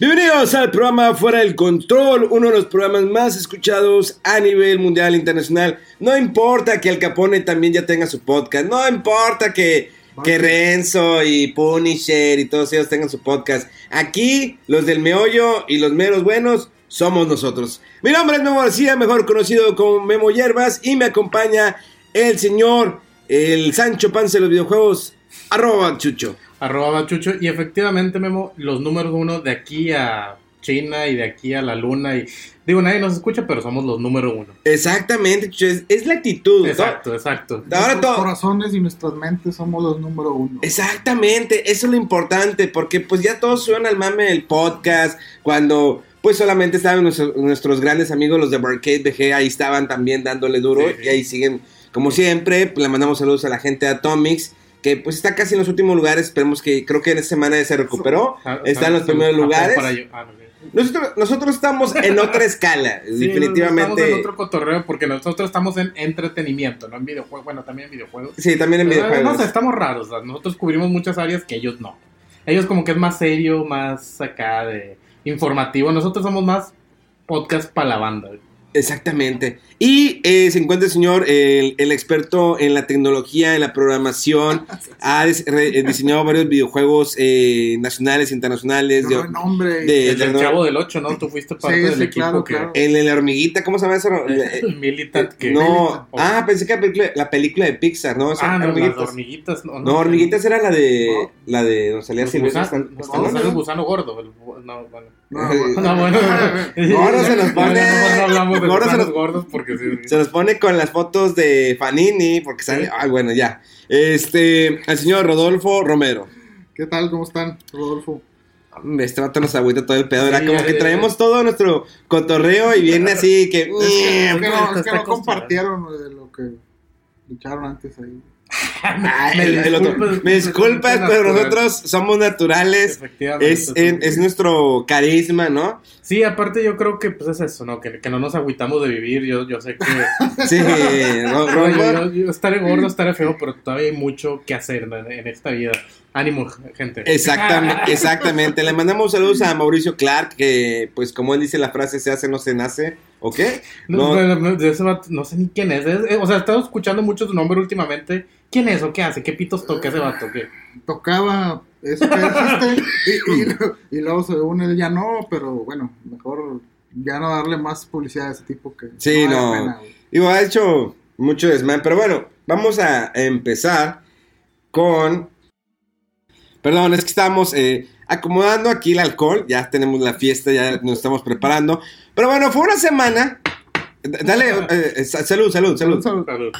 Bienvenidos al programa Fuera del Control, uno de los programas más escuchados a nivel mundial e internacional. No importa que Al Capone también ya tenga su podcast, no importa que, que Renzo y Punisher y todos ellos tengan su podcast. Aquí, los del meollo y los meros buenos somos nosotros. Mi nombre es Memo García, mejor conocido como Memo Hierbas, y me acompaña el señor, el Sancho Panza de los videojuegos, arroba chucho. Arroba Chucho. Y efectivamente, Memo, los números uno de aquí a China y de aquí a la luna. Y digo, nadie nos escucha, pero somos los número uno. Exactamente, Chucho, es, es la actitud. ¿no? Exacto, exacto. Ahora Nuestros todo. corazones y nuestras mentes somos los número uno. Exactamente, eso es lo importante, porque pues ya todos suenan al mame del podcast, cuando pues solamente estaban nuestros, nuestros grandes amigos los de Barcade BG, ahí estaban también dándole duro, Sí, sí. y ahí siguen, como siempre, pues, le mandamos saludos a la gente de Atomics, que pues está casi en los últimos lugares, esperemos que, creo que en esta semana ya se recuperó, Ah, está en los ah, primeros ah, lugares. ah. Nosotros, nosotros estamos en otra escala, Sí, definitivamente. Estamos en otro cotorreo porque nosotros estamos en entretenimiento, no en videojuegos. Bueno, también en videojuegos. Sí, también en Pero, videojuegos. No sé, estamos raros. nosotros cubrimos muchas áreas que ellos no. Ellos como que es más serio, más acá de informativo. Nosotros somos más podcast para la banda. Exactamente. Y eh, se encuentra el señor, el, el experto en la tecnología, en la programación. ha dis- re- eh, diseñado varios videojuegos eh, nacionales, internacionales. de- Pero nombre. de- El de- Chavo del 8, ¿no? Tú fuiste parte Sí, del sí, equipo claro, que... claro. en la hormiguita, ¿cómo se llama eso? El Militant que... no, o- ah, pensé que la película, la película de Pixar, ¿no? Esa- Ah, no, las hormiguitas. hormiguitas. No, No, hormiguitas era la de, No. la de donde salía Los Silvestre los ¿no? el gusano gordo. el no, bueno. No, No, bueno. No, no se nos pone- No, no hablamos de Ahora se gusanos nos- gordos porque. Se nos pone con las fotos de Fanini, porque sale, ay, bueno, ya. Este, el señor Rodolfo Romero. ¿Qué tal? ¿Cómo están, Rodolfo? Este vato nos agüita todo el pedo. Era Sí, como ya, que ya, traemos todo nuestro cotorreo y viene así que. Es que, es que no, es que no compartieron de lo que lucharon antes ahí. Me disculpas, Me disculpas, pero natural. nosotros somos naturales. Efectivamente. Es, en- es nuestro carisma, ¿no? Sí, aparte yo creo que pues es eso, ¿no? Que, que no nos agüitamos de vivir. Yo, yo sé que Sí, yo, Ro- yo- yo estaré gordo, estaré feo, pero todavía hay mucho que hacer ¿no? en, en esta vida. Ánimo, gente. Exactamente, exactamente. Le mandamos saludos a Mauricio Clark, que, pues, como él dice la frase, se hace, no se nace. ¿O qué? No, No. no, de ese vato, no sé ni quién es. Es- O sea, he estado escuchando mucho su nombre últimamente. ¿Quién es o qué hace? ¿Qué pitos toca ese vato? ¿Qué? Tocaba eso que dijiste y, y, lo- y luego según él ya no, pero bueno, mejor ya no darle más publicidad a ese tipo que Sí, vale no. pena, güey. Digo, ha hecho mucho desmán, pero bueno, vamos a empezar con... Perdón, es que estamos eh, acomodando aquí el alcohol, ya tenemos la fiesta, ya nos estamos preparando. Pero bueno, fue una semana... Dale, eh, eh, sa- salud, salud, salud, Salud. Salud.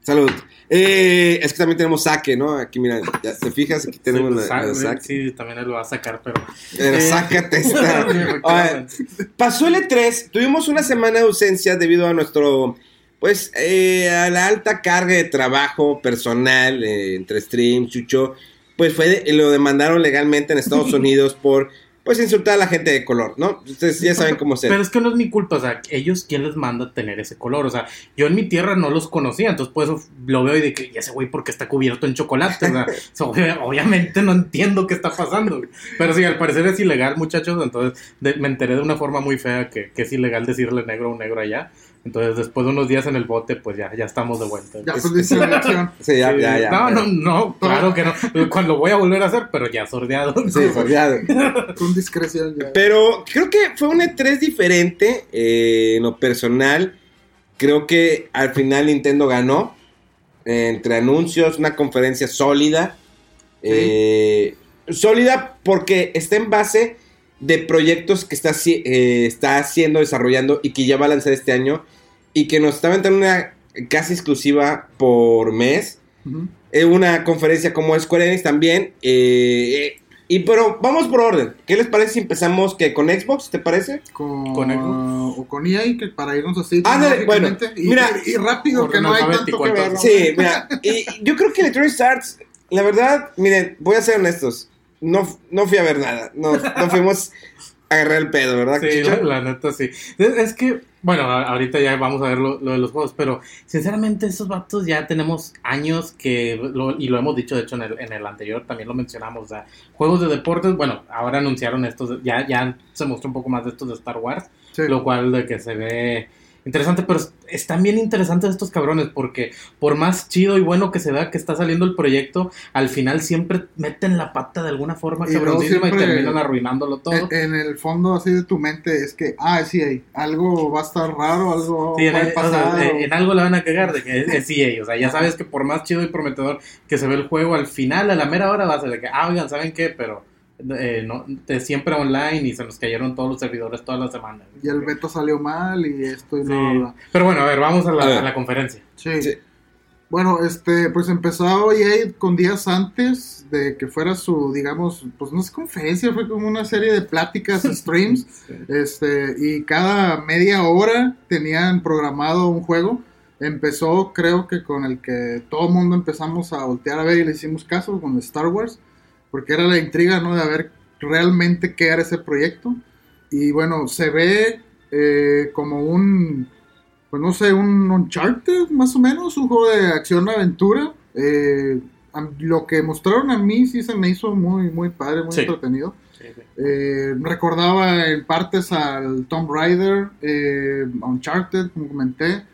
salud. Eh, es que también tenemos saque, ¿no? Aquí, mira, ya te fijas, aquí tenemos Sí, la, sa- la saque. sí, también él lo va a sacar, pero. Pero Eh, sácate esta. Oye. Pasó el E3, tuvimos una semana de ausencia debido a nuestro, pues, eh, a la alta carga de trabajo personal eh, entre streams, chucho, pues fue, lo demandaron legalmente en Estados Unidos por, pues, insultar a la gente de color, ¿no? Ustedes ya saben cómo ser. Pero es que no es mi culpa, o sea, ellos quién les manda tener ese color, o sea, yo en mi tierra no los conocía, entonces por eso lo veo y de que "Y ese güey porque está cubierto en chocolate, o sea, obviamente no entiendo qué está pasando, pero sí, al parecer es ilegal, muchachos, entonces de- me enteré de una forma muy fea que, que es ilegal decirle negro a un negro allá, entonces después de unos días en el bote, pues ya, ya estamos de vuelta. Ya Es- pues la elección. Sí, ya, Sí, ya, ya. No, no, no, claro que no, cuando voy a volver a hacer, pero ya sordeado. Sí, sordeado. Con discreción ya. Pero creo que fue un E3 diferente eh, en lo personal. Creo que al final Nintendo ganó. eh, entre anuncios, una conferencia sólida. Eh, sólida porque está en base de proyectos que está, eh, está haciendo, desarrollando y que ya va a lanzar este año y que nos está aventando una casi exclusiva por mes. Eh, una conferencia como Square Enix también. eh, eh, y pero vamos por orden. ¿Qué les parece si empezamos que con Xbox? ¿Te parece? Con, Con Xbox. o con EA, que para irnos así. Cronológicamente, bueno, y, mira, y rápido, que no hay tanto que ver. Sí, mira. Y yo creo que Electronic Arts, la verdad, miren, voy a ser honestos. No, no fui a ver nada. No, no fuimos a agarrar el pedo, ¿verdad? Sí, la, la neta sí. Es, es que, bueno, ahorita ya vamos a ver lo, lo de los juegos, pero sinceramente esos vatos ya tenemos años que, lo- y lo hemos dicho de hecho en el, en el anterior, también lo mencionamos, o sea, juegos de deportes, bueno, ahora anunciaron estos, ya, ya se mostró un poco más de estos de Star Wars, Sí. lo cual de que se ve interesante, pero es- están bien interesantes estos cabrones, porque por más chido y bueno que se vea que está saliendo el proyecto, al final siempre meten la pata de alguna forma Y cabroncísima y terminan arruinándolo todo. En, en el fondo así de tu mente es que, ah, sí, hay algo va a estar raro, algo Sí, en, o sea, o- algo la van a cagar de que es, es EA, o sea, ya sabes que por más chido y prometedor que se ve el juego, al final, a la mera hora va a ser de que, ah, oigan, ¿saben qué? Pero eh, no, de siempre online y se nos cayeron todos los servidores todas las semanas. y el beta salió mal y esto y Sí. bla, bla, bla. Pero bueno, a ver, vamos a la, A ver. a la conferencia. Sí. Sí. Bueno, este, pues empezó EA con días antes de que fuera su, digamos, pues no es conferencia, fue como una serie de pláticas, streams, este, y cada media hora tenían programado un juego. Empezó, creo que con el que todo el mundo empezamos a voltear a ver y le hicimos caso, con Star Wars, porque era la intriga, ¿no? De ver realmente qué era ese proyecto. Y bueno, se ve eh, como un, pues no sé, un Uncharted más o menos, un juego de acción-aventura. Eh, lo que mostraron a mí sí se me hizo muy, muy padre, muy Sí. entretenido. Eh, recordaba en partes al Tomb Raider, Uncharted, como comenté.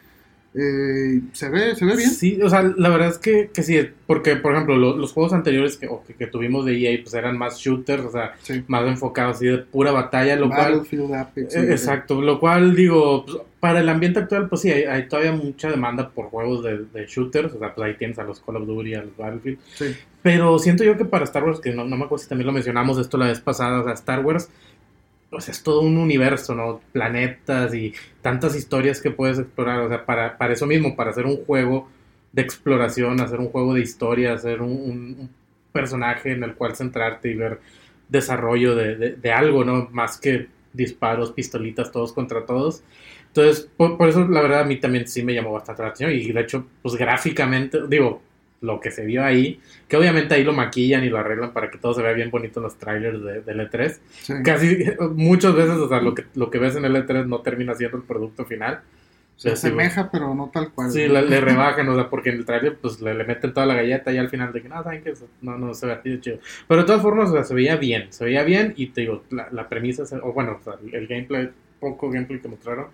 Eh, se ve, se ve bien. Sí, o sea, la verdad es que, que sí, porque, por ejemplo, lo- los juegos anteriores que, o que, que tuvimos de EA, pues eran más shooters, o sea, Sí. más enfocados así de pura batalla, lo cual... Battlefield, Apex, Eh, sí, Exacto, lo cual digo, pues, para el ambiente actual, pues sí, hay, hay todavía mucha demanda por juegos de, de shooters, o sea, pues ahí tienes a los Call of Duty, a los Battlefield, sí. pero siento yo que para Star Wars, que no, no me acuerdo si también lo mencionamos esto la vez pasada, o sea, Star Wars, pues es todo un universo, ¿no? Planetas y tantas historias que puedes explorar, o sea, para, para eso mismo, para hacer un juego de exploración, hacer un juego de historia, hacer un, personaje en el cual centrarte y ver desarrollo de, de- de algo, ¿no? Más que disparos, pistolitas, todos contra todos. Entonces, por, por eso la verdad a mí también sí me llamó bastante la atención y de hecho, pues gráficamente, digo, lo que se vio ahí, que obviamente ahí lo maquillan y lo arreglan para que todo se vea bien bonito en los trailers de, del E3. sí. Casi muchas veces, o sea, lo que, lo que ves en el E3 no termina siendo el producto final. Se sí, asemeja, pero no tal cual. Sí, le, le rebajan, o sea, porque en el trailer pues le, le meten toda la galleta y al final de que no, saben que no, no se ve así de chido. Pero de todas formas, o sea, se veía bien, se veía bien y te digo, la, la premisa, o bueno, o sea, el gameplay, poco gameplay que mostraron,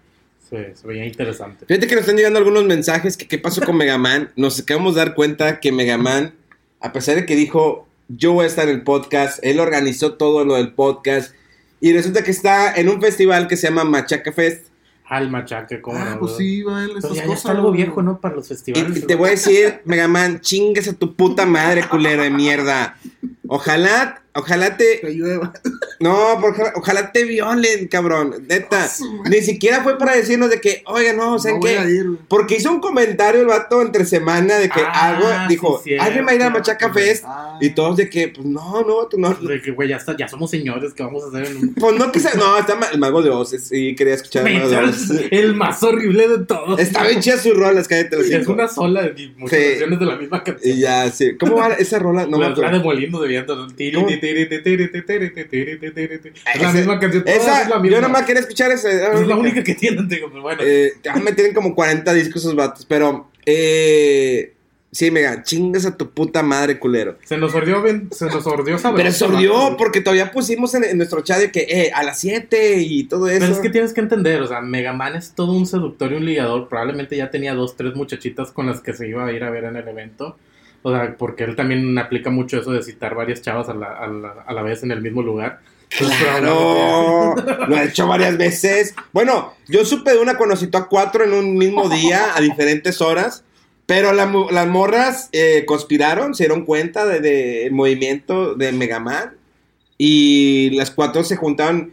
se, se veía interesante. Fíjate que nos están llegando algunos mensajes que qué pasó con Mega Man. Nos acabamos de dar cuenta que Mega Man, a pesar de que dijo yo voy a estar en el podcast, él organizó todo lo del podcast y resulta que está en un festival que se llama Machaca Fest. Al machaque, como Ah, pues sí, va él, Pero esas ya, ya cosas. está algo viejo, ¿no? Para los festivales. Y te voy a decir, Mega Man, chingues a tu puta madre, culero de mierda. Ojalá, ojalá te, Que llueva. No, porque ojalá te violen, cabrón. Neta. Ni siquiera fue para decirnos de que, oiga, no, ¿saben No voy qué? a ir, güey. Porque hizo un comentario el vato entre semana de que Ah, algo, dijo, sí, alguien va a ir a Machaca Fest. Ah. Y todos de que, pues no, no, tú no. De que, güey, ya, está, ya somos señores, que vamos a hacer en un... Pues no, quizá, no, está el Mago de Oz. Sí, quería escuchar el Mago de Oz. el más horrible de todos. Está bien chida su rola, cállate los Es una sola y muchas Sí. versiones de la misma canción. Y ya, sí. ¿Cómo va esa rola? No me la, la acuerdo. de Molino de Es la misma canción. Esa, yo nomás quería escuchar esa. Es la única que tienen, digo, pero bueno. Eh, me tienen como 40 discos esos vatos, pero eh, sí, mega, chingas a tu puta madre, culero. se nos sordió bien, se nos sordió sabroso. Pero sordió vato. porque todavía pusimos en, en nuestro chat de que eh, a las 7 y todo eso. Pero es que tienes que entender, o sea, Mega Man es todo un seductor y un ligador. Probablemente ya tenía dos, tres muchachitas con las que se iba a ir a ver en el evento. O sea, porque él también aplica mucho eso de citar varias chavas a la, a la, a la vez en el mismo lugar. Claro, lo he hecho varias veces. Bueno, yo supe de una cuando citó a cuatro en un mismo día, a diferentes horas. Pero la las morras eh, conspiraron, se dieron cuenta del de, el movimiento de Mega Man. Y las cuatro se juntaron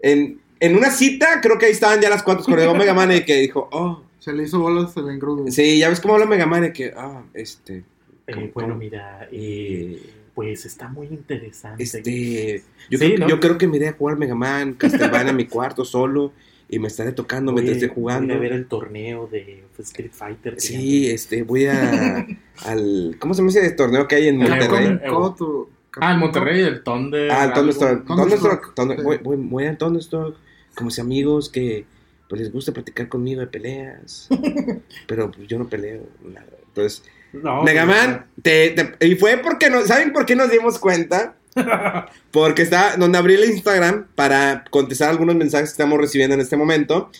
en, en una cita. Creo que ahí estaban ya las cuatro con el Mega Man y que dijo, oh, Se le hizo bolas el engrudo. sí, ya ves cómo habla Mega Man y que, ah, este, Eh, ¿Cómo- bueno, mira, eh, eh, pues está muy interesante. este, yo, Sí, creo, ¿no? yo creo que me iré a jugar Mega Man, Castlevania en mi cuarto solo y me estaré tocando mientras Voy- esté jugando. voy a ver el torneo de Street Fighter. Sí, este, voy a al ¿cómo se llama ese torneo que hay en El Monterrey? Coto- Ah, en Monterrey, el Thunder. Ah, el. Thunderstruck. Thunderstruck, Thunderstruck. Thunder- sí. Voy, voy, voy al Thunderstruck. Como si amigos que pues, les gusta practicar conmigo de peleas. pero pues, yo no peleo. Nada. Entonces, No, Mega pues, Man, te- te- y fue porque no, ¿saben por qué nos dimos cuenta? Porque está donde abrí el Instagram para contestar algunos mensajes que estamos recibiendo en este momento.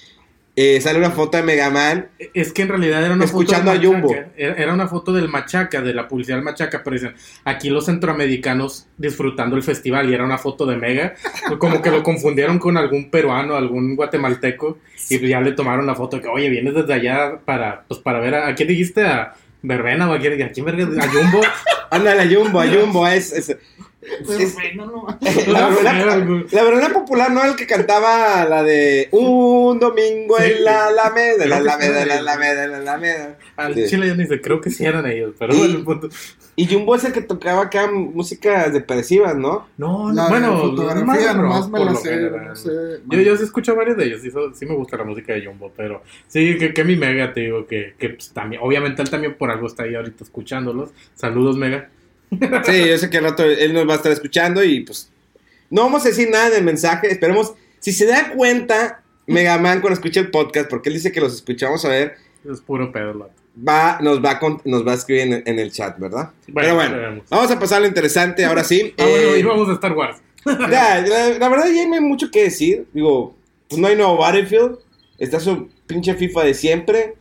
eh, sale una foto de Mega Man. Es que en realidad era una Escuchando foto a del Jumbo. Era, una foto del Machaca, de la publicidad del Machaca, pero dicen, aquí los centroamericanos disfrutando el festival y era una foto de Mega. Como que lo confundieron con algún peruano, algún guatemalteco y pues ya le tomaron la foto que, oye, vienes desde allá para, pues para ver a, ¿a quién dijiste? A Verbena quién, a quién verga? a Jumbo. Ándale, a Jumbo, a Jumbo. Es, es- Bueno, no. la, verdad, la verdad popular, ¿no? El que cantaba la de Un domingo Sí. en la Alameda, la sí Alameda, la. Alameda, la Alameda. Al Sí. chile yo ni sé, creo que sí eran ellos, pero Y- bueno, el punto. Y Jumbo es el que tocaba acá música depresivas, ¿no? No, La no, bueno, fotografía más rock, me por la sé, no sé. Yo, yo sí escucho varios de ellos, sí, so- sí me gusta la música de Jumbo, pero sí, que, que mi Mega, te digo, que, que pues, también, obviamente él también por algo está ahí ahorita escuchándolos. Saludos, Mega. Sí, yo sé que al rato él nos va a estar escuchando y pues no vamos a decir nada del mensaje. Esperemos, si se da cuenta Megaman cuando escucha el podcast, porque él dice que los escuchamos a ver, Es puro pedo, va, nos, va a, con- nos va a escribir en, en el chat, ¿verdad? Bueno, Pero bueno, veremos. vamos a pasar a lo interesante ahora sí. Ah, bueno, Eh, y vamos a Star Wars. ya, la, la verdad ya no hay mucho que decir. Digo, pues no hay nuevo Battlefield. Está su pinche FIFA de siempre.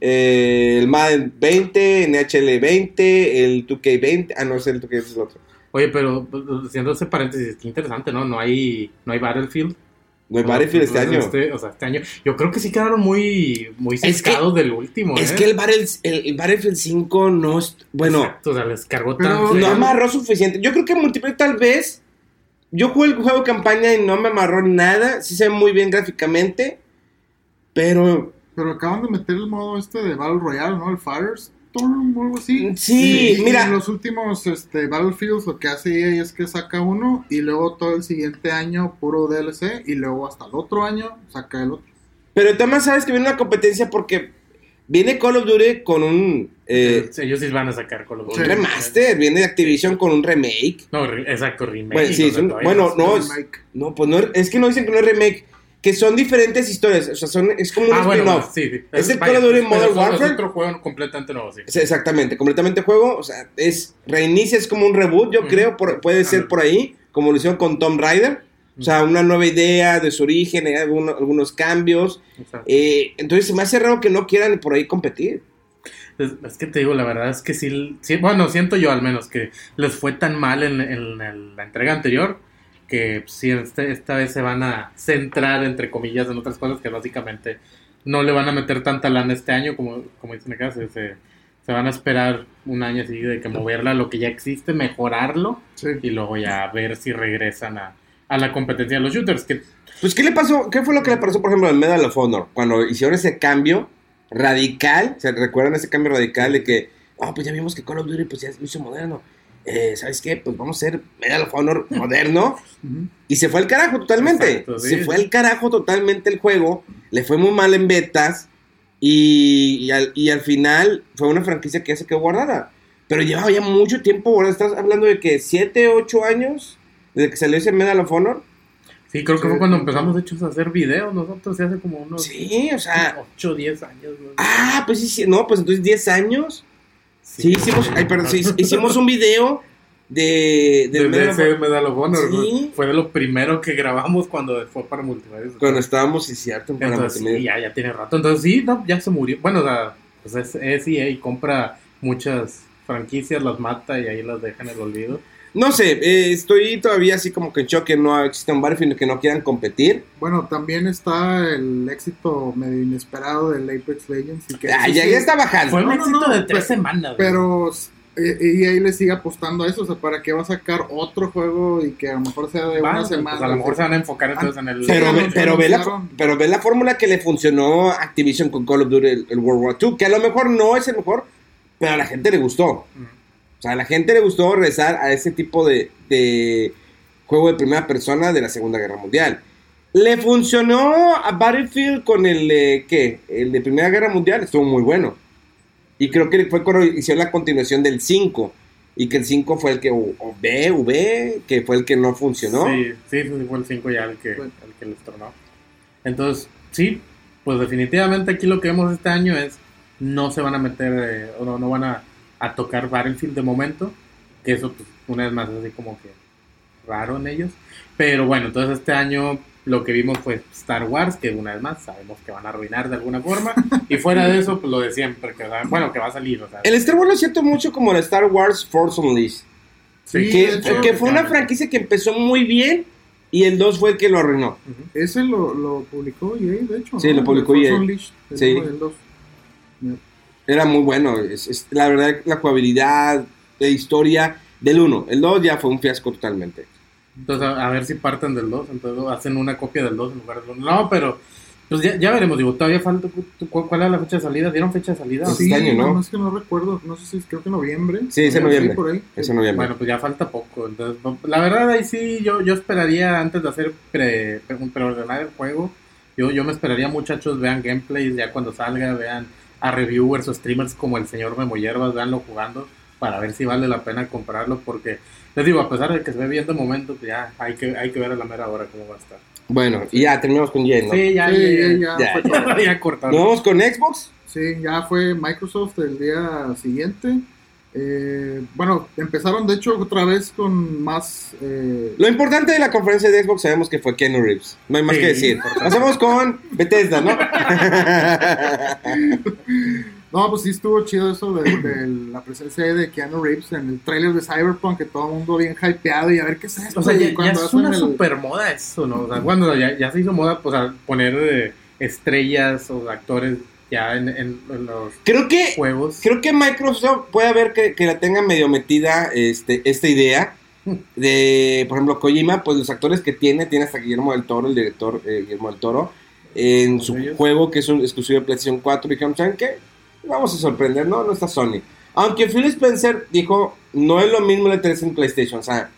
Eh, el Madden 20, NHL 20, el 2K20. Ah, no, es el 2K, es el otro. Oye, pero pues, haciendo ese paréntesis, qué interesante, ¿no? No hay, no hay Battlefield. No hay Battlefield este año. Este, o sea, este año. Yo creo que sí quedaron muy, muy que- ciscados del último, Es ¿eh? que el, Battle- el, el Battlefield 5 no es. Bueno, Exacto, o sea, les cargó Pero tan no amarró suficiente. Yo creo que multiplayer tal vez. Yo jugué el juego de campaña y no me amarró nada. Sí se ve muy bien gráficamente. Pero Pero acaban de meter el modo este de Battle Royale, ¿no? El Firestorm o algo así. Sí, Y mira. En los últimos este, Battlefields lo que hace EA es que saca uno y luego todo el siguiente año puro DLC y luego hasta el otro año saca el otro. Pero también sabes que viene una competencia porque viene Call of Duty con un, eh, Sí, Ellos sí van a sacar con los un remaster. Viene de Activision con un remake. No, re- exacto, remake. Bueno, sí, un- no, El es- remake. No, pues no, es- es que no dicen que no es remake. Que son diferentes historias. O sea, son, es como un Ah, bueno, spin-off. sí, sí. Es el vaya, Call of Duty Modern es- es Warfare. otro juego completamente nuevo, sí. Exactamente, completamente juego. O sea, es reinicia, es como un reboot, yo creo. por- puede ser por ahí, como lo hicieron con Tomb Raider. O sea, una nueva idea de su origen, eh, alguno- algunos cambios. Eh, entonces se me hace raro que no quieran por ahí competir. es, es que te digo, la verdad es que sí, sí- bueno, siento yo al menos que les fue tan mal en, en- en la entrega anterior que sí, este- esta vez se van a centrar, entre comillas, en otras cosas que básicamente no le van a meter tanta lana este año, como, como dicen acá, se, se, se van a esperar un año así de que moverla a lo que ya existe, mejorarlo Sí. y luego ya ver si regresan a, a la competencia de los shooters, que Pues, ¿qué le pasó? ¿Qué fue lo que le pasó, por ejemplo, en Medal of Honor? Cuando hicieron ese cambio radical, ¿se recuerdan ese cambio radical de que, ah, pues ya vimos que Call of Duty pues ya se hizo moderno? Eh, ¿Sabes qué? Pues vamos a hacer Medal of Honor moderno. Y se fue al carajo totalmente. Exacto, sí. Se fue al carajo totalmente el juego. Le fue muy mal en betas. Y, y al, y al final fue una franquicia que ya se quedó guardada. Pero llevaba ya mucho tiempo guardada. Estás hablando de que 7, 8 años desde que salió ese Medal of Honor. sí, creo que fue cuando empezamos de hecho a hacer videos nosotros, hace como unos Sí, o sea. 8 o 10 años. ¿no? Ah, pues sí, sí. No, pues entonces 10 años. Sí, hicimos, ay, perdón, sí, hicimos un video de, De, de Medal ese Medal of Honor. Fue de lo primero que grabamos cuando fue para multimedia. cuando estábamos, sí, cierto, para Entonces, sí, ya, ya tiene rato. Entonces, sí, no, ya se murió. Bueno, o sea, pues es, es EA y compra muchas franquicias, las mata y ahí las deja en el olvido. No sé, eh, estoy todavía así como que en shock que no existe un Battlefield que no quieran competir. Bueno, también está el éxito medio inesperado del Apex Legends. Y que Ah, ya, sí- ya está bajando. Fue un No, éxito no, de tres pero- semanas. Pero eh, EA le sigue apostando a eso, o sea, ¿para qué va a sacar otro juego y que a lo mejor sea de una pues, semana? a lo mejor se van a enfocar entonces en el. Pero, Sí, ve, pero, ve la, pero ve la fórmula que le funcionó a Activision con Call of Duty, el, el World War II, que a lo mejor no es el mejor, pero a la gente le gustó. O sea, a la gente le gustó regresar a ese tipo de, de juego de primera persona de la Segunda Guerra Mundial. Le funcionó a Battlefield con el de, ¿qué? El de Primera Guerra Mundial, estuvo muy bueno. Y creo que fue cuando hicieron la continuación del 5. Y que el 5 fue el que, o o B, V, que fue el que no funcionó. Sí, sí, sí, fue el 5 ya el que, el que les tornó. Entonces, sí, pues definitivamente aquí lo que vemos este año es no se van a meter eh, o no, no van a, a tocar Battlefield de momento, que eso pues una vez más es así como que raro en ellos. Pero bueno, entonces este año lo que vimos fue Star Wars, que una vez más sabemos que van a arruinar de alguna forma. y fuera de eso, pues lo de siempre, que bueno, que va a salir. O sea, El Star Wars lo siento mucho como la Star Wars Force Unleashed. Sí, que, de hecho, que fue una franquicia que empezó muy bien y el 2 fue el que lo arruinó. ujú. Ese lo, lo publicó EA, de hecho. Sí, ¿no? lo publicó El EA. El Sí. el dos. Era muy bueno. Es, es- la verdad, la jugabilidad, la historia del 1. El 2 ya fue un fiasco totalmente. Entonces, a, a ver si parten del 2. Entonces, hacen una copia del 2 en lugar del 1. No, pero pues ya, ya veremos. Digo, todavía falta. ¿cu- cu- ¿Cuál era la fecha de salida? ¿Dieron fecha de salida? Sí. Sí, este año, ¿no? nada más que no recuerdo, no sé si es- creo que noviembre. Sí, es en así noviembre. por ahí. Es en noviembre. Bueno, pues ya falta poco. Entonces, no- la verdad, ahí sí, yo, yo esperaría antes de hacer pre, pre- un preordenar el juego. Yo, yo me esperaría, muchachos, vean gameplays ya cuando salga, vean a reviewers o streamers como el señor Memo Hierbas, veanlo jugando para ver si vale la pena comprarlo. Porque les digo, a pesar de que se ve bien de momento, pues ya hay que, hay que ver a la mera hora cómo va a estar. Bueno, y ya terminamos con Jen, ¿no? Sí, ya, Sí, ya, ya, ya. ya, ya cortaron. Nos vamos con Xbox. Sí, ya fue Microsoft el día siguiente. Eh, bueno, empezaron de hecho otra vez con más... eh, Lo importante de la conferencia de Xbox sabemos que fue Keanu Reeves. No hay más Sí, que decir. Pasamos con Bethesda, ¿no? No, pues sí estuvo chido eso de, de la presencia de Keanu Reeves en el trailer de Cyberpunk, que todo el mundo bien hypeado y a ver qué es esto. O sea, ya, ya es una el- super moda eso, ¿no? O sea, cuando ya, ya se hizo moda, pues, a poner eh, estrellas o actores ya en, en- en los creo que juegos. creo que Microsoft puede ver que, que la tenga medio metida este, esta idea de, por ejemplo, Kojima, pues los actores que tiene, tiene hasta Guillermo del Toro, el director eh, Guillermo del Toro, en su Ellos. juego que es un exclusivo de PlayStation 4, dijeron, ¿saben qué? Vamos a sorprender, ¿no? No está Sony. Aunque Phil Spencer dijo, no es lo mismo la 3 en PlayStation, o sea,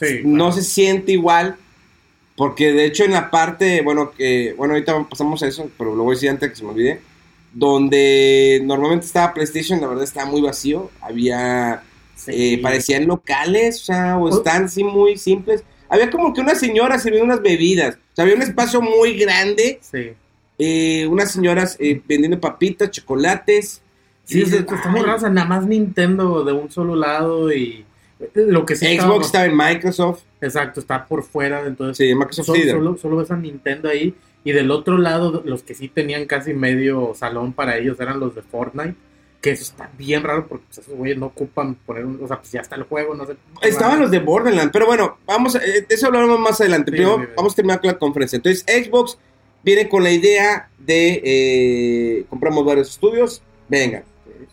Sí, no claro. se siente igual, porque de hecho en la parte, bueno, que, bueno, ahorita pasamos a eso, pero lo voy a decir antes que se me olvide, donde normalmente estaba PlayStation, la verdad estaba muy vacío, había, Sí. eh, parecían locales, o sea, o Oh. stands sí muy simples, había como que una señora sirviendo unas bebidas, o sea, había un espacio muy grande, Sí. eh, unas señoras eh, vendiendo papitas, chocolates, Sí, dices, está muy raro, o sea, nada más Nintendo de un solo lado y lo que sí Xbox estaba- estaba en Microsoft, exacto, está por fuera, entonces sí, Microsoft solo, solo ves a Nintendo ahí y del otro lado los que sí tenían casi medio salón para ellos eran los de Fortnite, que eso está bien raro porque pues, esos güeyes no ocupan poner un, o sea, pues ya está el juego, no sé. Estaban los de Borderlands, pero bueno, vamos, a- eh, de eso hablaremos más adelante. Sí, Primero sí, sí. vamos a terminar con la conferencia. Entonces, Xbox viene con la idea de eh, compramos varios estudios. Venga,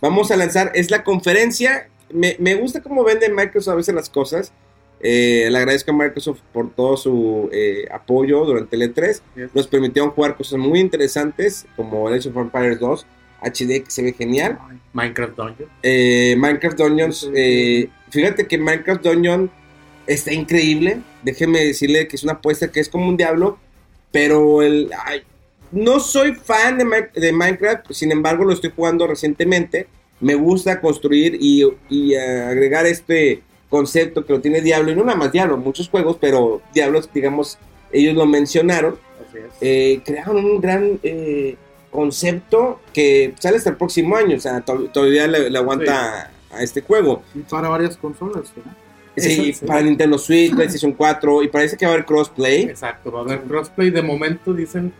vamos a lanzar, es la conferencia. Me, me gusta cómo vende Microsoft a veces las cosas. Eh, le agradezco a Microsoft por todo su eh, apoyo durante el E3. Yes. Nos permitieron jugar cosas muy interesantes, como Age of Empires 2, HD, que se ve genial. Minecraft Dungeon. Eh, Minecraft Dungeons, eh, fíjate que Minecraft Dungeon está increíble. Déjeme decirle que es una apuesta que es como un diablo, pero el, ay, no soy fan de, Mi- de Minecraft, sin embargo lo estoy jugando recientemente. Me gusta construir y, y, agregar este concepto que lo tiene Diablo, y no nada más Diablo, muchos juegos, pero Diablos, digamos, ellos lo mencionaron eh, crearon un gran eh, concepto que sale hasta el próximo año, o sea, to- todavía le, le aguanta a, a este juego. Y para varias consolas, ¿verdad? Sí, Eso, sí. para Nintendo Switch, PlayStation 4, y parece que va a haber crossplay. Exacto, va a haber crossplay. De momento dicen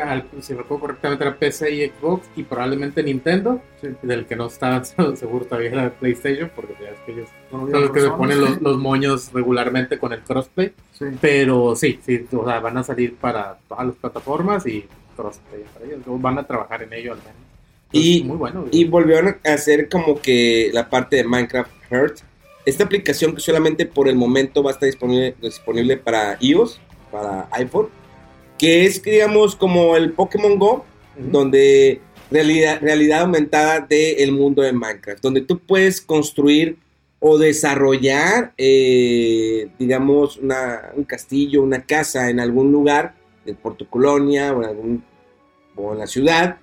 al- si recuerdo correctamente, era PC y Xbox y probablemente Nintendo, Sí. del que no estaba seguro todavía era PlayStation, porque ya es que ellos son los que se ponen los, los moños regularmente con el crossplay. Sí. Pero sí, sí, o sea, van a salir para todas las plataformas y crossplay para ellos. Van a trabajar en ello al menos. Y- Entonces, muy bueno. Y volvieron a hacer como que la parte de Minecraft Heart. Esta aplicación que solamente por el momento va a estar disponible, disponible para iOS, para iPhone. Que es, digamos, como el Pokémon Go, donde realidad, realidad aumentada del mundo de Minecraft, donde tú puedes construir o desarrollar, eh, digamos, una- un castillo, una casa en algún lugar, por tu colonia o en, algún, o en la ciudad,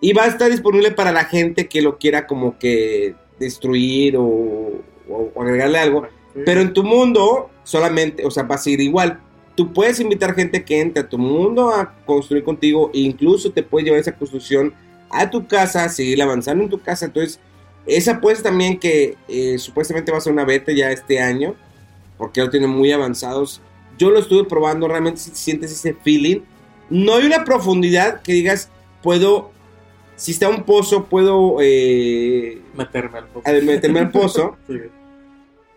y va a estar disponible para la gente que lo quiera como que destruir o, o- o agregarle algo. Sí. Pero en tu mundo solamente, o sea, va a seguir igual. Tú puedes invitar gente que entre a tu mundo a construir contigo e incluso te puedes llevar esa construcción a tu casa, seguir avanzando en tu casa. Entonces, esa pues también que eh, supuestamente va a ser una beta ya este año, porque ya lo tienen muy avanzados. Yo lo estuve probando, realmente si sientes ese feeling. No hay una profundidad que digas, puedo, si está un pozo, puedo eh, meterme al pozo. meterme al pozo Sí.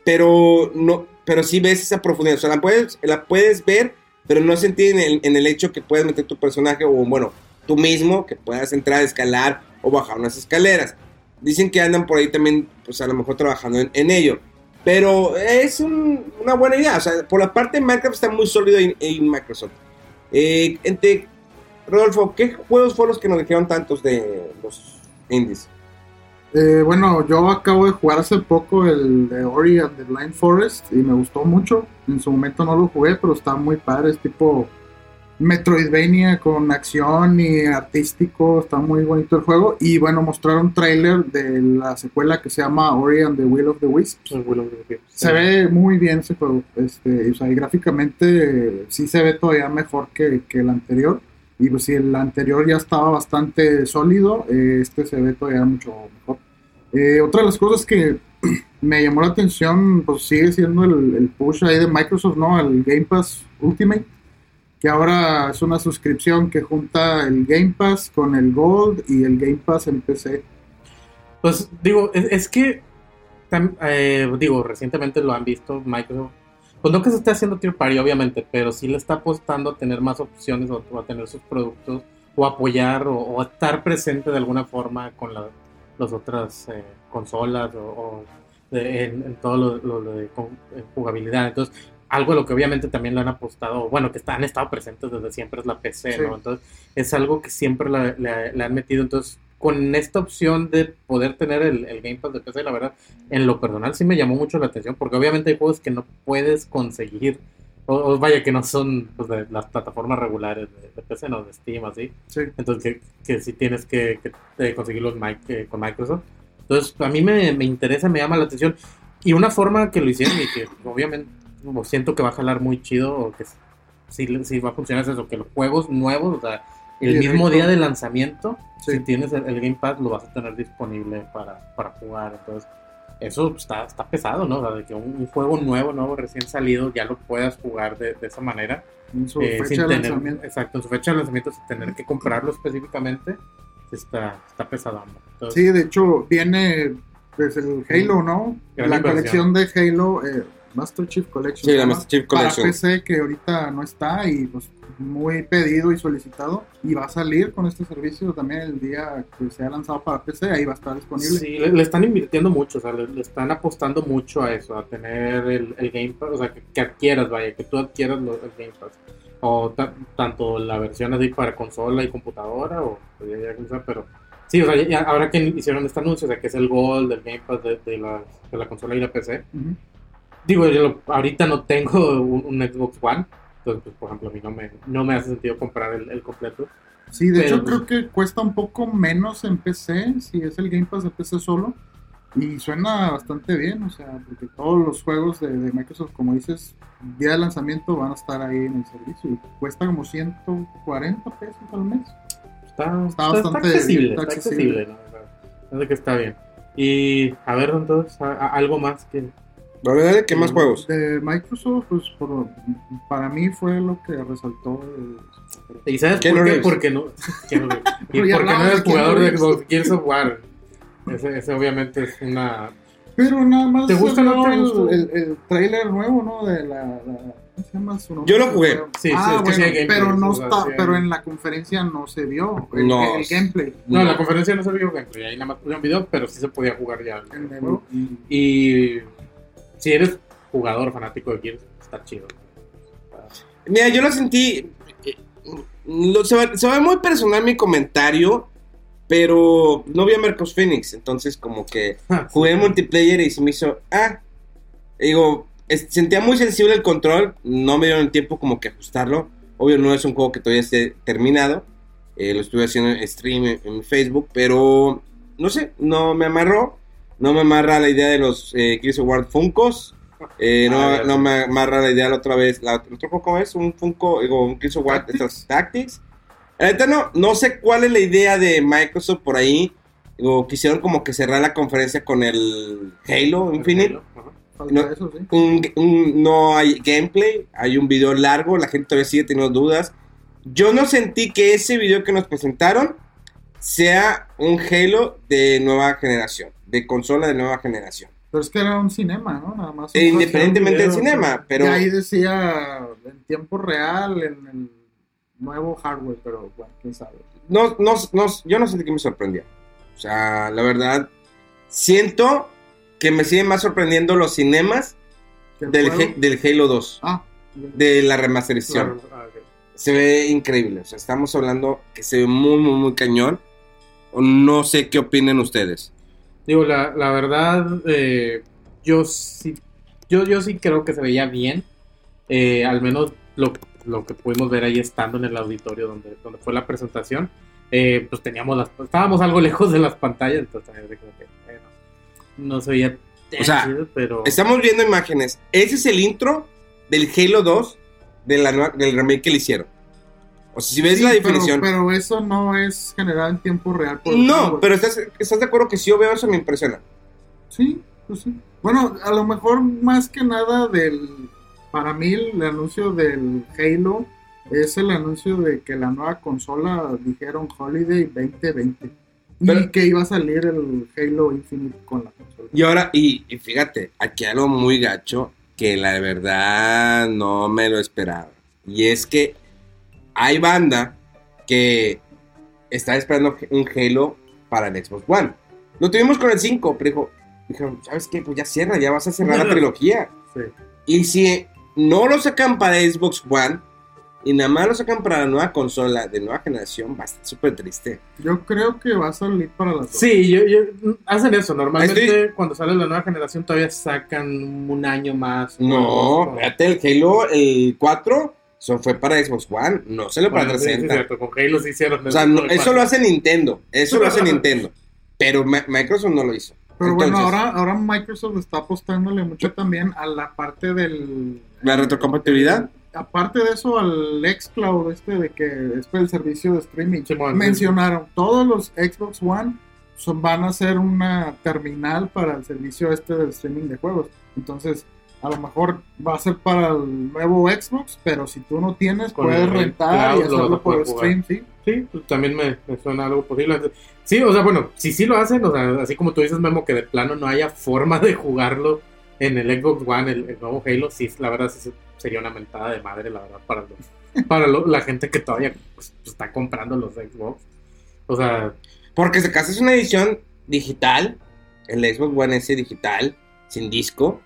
pero no pero sí ves esa profundidad. O sea la puedes la puedes ver pero no sentir en el, en el hecho que puedes meter tu personaje o bueno tú mismo que puedas entrar escalar o bajar unas escaleras. Dicen que andan por ahí también pues a lo mejor trabajando en, ello. Pero es un- una buena idea. O sea por la parte de Minecraft está muy sólido en, en Microsoft. Eh, entre Rodolfo ¿qué juegos fueron los que nos dijeron tantos de los indies? Eh, bueno, yo acabo de jugar hace poco el de Ori and the Blind Forest y me gustó mucho. En su momento no lo jugué, pero está muy padre. Es tipo Metroidvania con acción y artístico. Está muy bonito el juego. Y bueno, mostraron un tráiler de la secuela que se llama Ori and the Will of the Wisps. El Will of the Wisps. Se ve muy bien ese juego. Este, o sea, y gráficamente sí se ve todavía mejor que, que el anterior. Y pues si el anterior ya estaba bastante sólido, este se ve todavía mucho mejor. Eh, otra de las cosas que me llamó la atención, pues sigue siendo el, push ahí de Microsoft, ¿no? El Game Pass Ultimate, que ahora es una suscripción que junta el Game Pass con el Gold y el Game Pass en PC. Pues digo, es, que, eh, digo, recientemente lo han visto Microsoft. Pues no que se esté haciendo tier party, obviamente, pero sí le está apostando a tener más opciones o, a tener sus productos o apoyar o estar presente de alguna forma con la- las otras eh, consolas o, o de- en, en todo lo, lo- lo de con- eh, jugabilidad. Entonces, algo a lo que obviamente también le han apostado, bueno, que está- han estado presentes desde siempre es la PC, Sí. ¿no? Entonces, es algo que siempre le han metido. Entonces, con esta opción de poder tener el, el Game Pass de PC, la verdad, en lo personal sí me llamó mucho la atención, porque obviamente hay juegos que no puedes conseguir, o, o vaya, que no son pues, de las plataformas regulares de, de PC, no, de Steam, así. Sí. Entonces, que, que sí tienes que, que, eh, conseguirlos eh, con Microsoft. Entonces, a mí me, me interesa, me llama la atención. Y una forma que lo hicieron y que obviamente como siento que va a jalar muy chido, o que sí, sí va a funcionar es eso, que los juegos nuevos, o sea, el mismo día de lanzamiento, Sí. si tienes el, el Game Pass, lo vas a tener disponible para, para jugar. Entonces, eso está, está pesado, ¿no? O sea, de que un, un juego nuevo, nuevo, recién salido, ya lo puedas jugar de, de esa manera. En su eh, fecha sin de tener- lanzamiento. Exacto, en su fecha de lanzamiento, sin tener que comprarlo específicamente, está, está pesado. Entonces, Sí, de hecho, viene pues el Halo, ¿no? La inversión. colección de Halo, eh, Master Chief Collection. Sí, la Master Chief Para Collection. PC, que ahorita no está y pues muy pedido y solicitado. Y va a salir con este servicio también el día que sea lanzado para PC, ahí va a estar disponible. Sí, le, le están invirtiendo mucho, o sea, le, le están apostando mucho a eso, a tener el, el Game Pass, o sea, que, que adquieras, vaya, que tú adquieras lo- el Game Pass. O ta- tanto la versión así para consola y computadora, o ya, ya pero sí, o sea, ya- ya ahora que hicieron este anuncio, o sea, que es el Gold, del Game Pass de, de la, de la consola y la PC, Ujú. Digo, yo lo- ahorita no tengo un, un Xbox One, entonces, pues, por ejemplo, a mí no me, no me hace sentido comprar el, el completo. Sí, de Pero, hecho creo que cuesta un poco menos en PC, si es el Game Pass de PC solo. Y suena bastante bien, o sea, porque todos los juegos de, de Microsoft, como dices, día de lanzamiento van a estar ahí en el servicio. Y cuesta como 140 pesos al mes. Está, Está bastante- accesible, está accesible. accesible, ¿no? Que está bien. Y a ver, entonces, a- a- algo más que... Es que más juegos. De Microsoft, pues por- para mí fue lo que resaltó. eh, ¿Y sabes Keanu por qué? Reeves. Porque no. Keanu Reeves. y porque no eres jugador de. Xbox of War. Ese, ese obviamente es una. Pero nada más ¿Te gusta o no te salió gustó? el, el, el trailer nuevo, ¿no? De la, la- ¿cómo se llama su nombre? Yo lo jugué. Sí, sí, ah, es que sí bueno, hay gameplay, pero no está, sí hay- pero en la conferencia no se vio el, No. el gameplay. No, No. la conferencia no se vio gameplay. Ahí nada más pusieron video, pero sí se podía jugar ya. el En el- juego. Y si eres jugador fanático de Gears, está chido. Mira, yo lo sentí. eh, lo- se, va, se va muy personal mi comentario, pero no vi a Marcos Phoenix, entonces como que jugué multiplayer y se me hizo. Ah, digo, es- sentía muy sensible el control, no me dieron el tiempo como que ajustarlo. Obvio, no es un juego que todavía esté terminado. eh, lo estuve haciendo en stream en, en Facebook, pero no sé, no me amarró. No me amarra la idea de los eh, of War Funkos. Eh, no, Ah, no me amarra la idea la otra vez. La, ¿El otro es? Un Funko, digo, un War estas Tactics. No, no sé cuál es la idea de Microsoft por ahí. Digo, quisieron como que cerrar la conferencia con el Halo Infinite. No. eso, sí. Un- un- no hay gameplay, hay un video largo, la gente todavía sigue teniendo dudas. Yo no sentí que ese video que nos presentaron sea un Halo de nueva generación, de consola de nueva generación. Pero es que era un cinema, ¿no? Nada más. E independientemente del cinema, pero Y ahí decía en tiempo real, en el nuevo hardware, pero bueno, quién sabe. no, no, no- yo no sentí que me sorprendía. O sea, la verdad, siento que me siguen más sorprendiendo los cinemas ¿Que el del? Ha- del Halo 2, Ah, de la remasterización. Claro, ah, ok. se ve increíble. O sea, estamos hablando que se ve muy, muy, muy cañón. No sé qué opinen ustedes. Digo, la, la verdad, eh, yo sí, yo, yo sí creo que se veía bien. Eh, al menos lo, lo que pudimos ver ahí estando en el auditorio donde, donde fue la presentación. Eh, pues teníamos las, estábamos algo lejos de las pantallas, entonces como que, bueno, no se veía O sea, pero Estamos viendo imágenes. Ese es el intro del Halo 2 de la nueva- del remake que le hicieron. O sea, si ves sí, la definición. Pero, eso no es generado en tiempo real. por no, pero estás, estás de acuerdo que si yo veo eso me impresiona. Sí, pues sí. Bueno, a lo mejor más que nada del. Para mí, el anuncio del Halo es el anuncio de que la nueva consola dijeron Holiday 2020. Pero- y que iba a salir el Halo Infinite con la consola. Y ahora, y, y fíjate, aquí algo muy gacho que la verdad no me lo esperaba. Y es que hay banda que está esperando un Halo para el Xbox One. Lo tuvimos con el 5, pero dijo, dijeron, ¿sabes qué? Pues ya cierra, ya vas a cerrar la trilogía. sí. Y si no lo sacan para Xbox One y nada más lo sacan para la nueva consola de nueva generación, va a estar súper triste. Yo creo que va a salir para las dos. Sí, yo, yo- hacen eso. Normalmente Estoy- cuando sale la nueva generación todavía sacan un año más. No, fíjate, el Halo, el 4, eso fue para Xbox One, no se lo para Bueno, sí, sí, 360. es cierto, con Halo sí hicieron o sea, eso, no- lo hace Nintendo, eso lo hace Nintendo. Pero Ma- Microsoft no lo hizo. Pero bueno, ahora, ahora Microsoft está apostándole mucho también a la parte del... ¿La retrocompatibilidad? Aparte de eso, al xCloud, este de que es el servicio de streaming. Mencionaron, todos los Xbox One son, van a ser una terminal para el servicio este del streaming de juegos. Entonces, a lo mejor va a ser para el nuevo Xbox, pero si tú no tienes, Con puedes rentar cloud y hacerlo por stream, sí. Sí, pues también me, me suena algo posible. Sí, o sea, bueno, si sí lo hacen, o sea, así como tú dices, Memo, que de plano no haya forma de jugarlo en el Xbox One, el, el nuevo Halo, sí, la verdad sí sería una mentada de madre, la verdad, para, los- para lo- la gente que todavía pues, está comprando los Xbox. O sea, Porque si acaso es una edición digital, el Xbox One S digital, sin disco,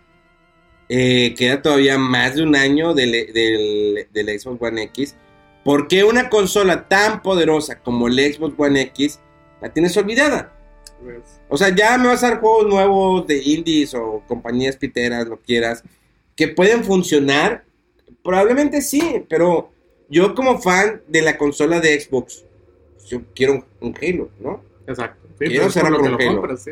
eh, queda todavía más de un año del, del, del Xbox One X. ¿Por qué una consola tan poderosa como el Xbox One X la tienes olvidada? pues, O sea, ya me vas a dar juegos nuevos de indies o compañías piteras, lo quieras, que pueden funcionar. Probablemente sí, pero yo como fan de la consola de Xbox, yo quiero un, un Halo, ¿no? exacto. Sí, Quiero pues, cerrar lo con Halo. compras, sí.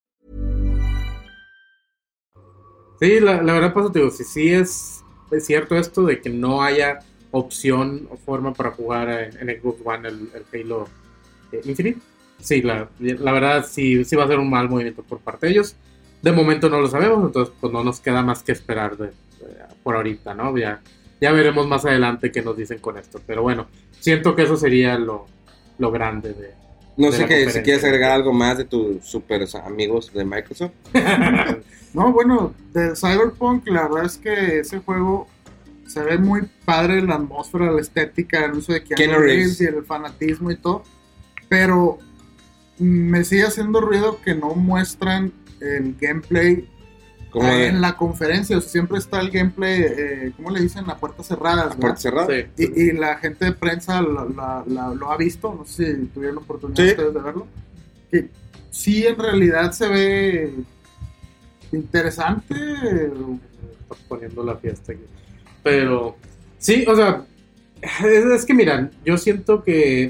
Sí, la, verdad, pues, te digo, si sí es, cierto esto de que no haya opción o forma para jugar en, en Xbox One el, Halo eh, Infinite. Sí, la, la verdad sí, sí va a ser un mal movimiento por parte de ellos. De momento no lo sabemos, entonces pues no nos queda más que esperar de, de- por ahorita, ¿no? Ya, ya veremos más adelante qué nos dicen con esto. Pero bueno, siento que eso sería lo, lo grande de... No de sé que, si quieres agregar algo más de tus super amigos de Microsoft. No, bueno, del Cyberpunk, la verdad es que ese juego se ve muy padre la atmósfera, la estética, el uso de Keanu, Reeves. y el fanatismo y todo. Pero me sigue haciendo ruido que no muestran el gameplay Como de en la conferencia. O sea, siempre está el gameplay, eh, ¿cómo le dicen? A puertas cerradas. a ¿verdad? puerta cerrada. Sí. Y, y la gente de prensa la- la- lo ha visto, no sé si tuvieron la oportunidad Sí. ustedes de verlo. Que sí, en realidad se ve interesante. Estás poniendo la fiesta aquí. Pero, sí, o sea, es, es que miran, yo siento que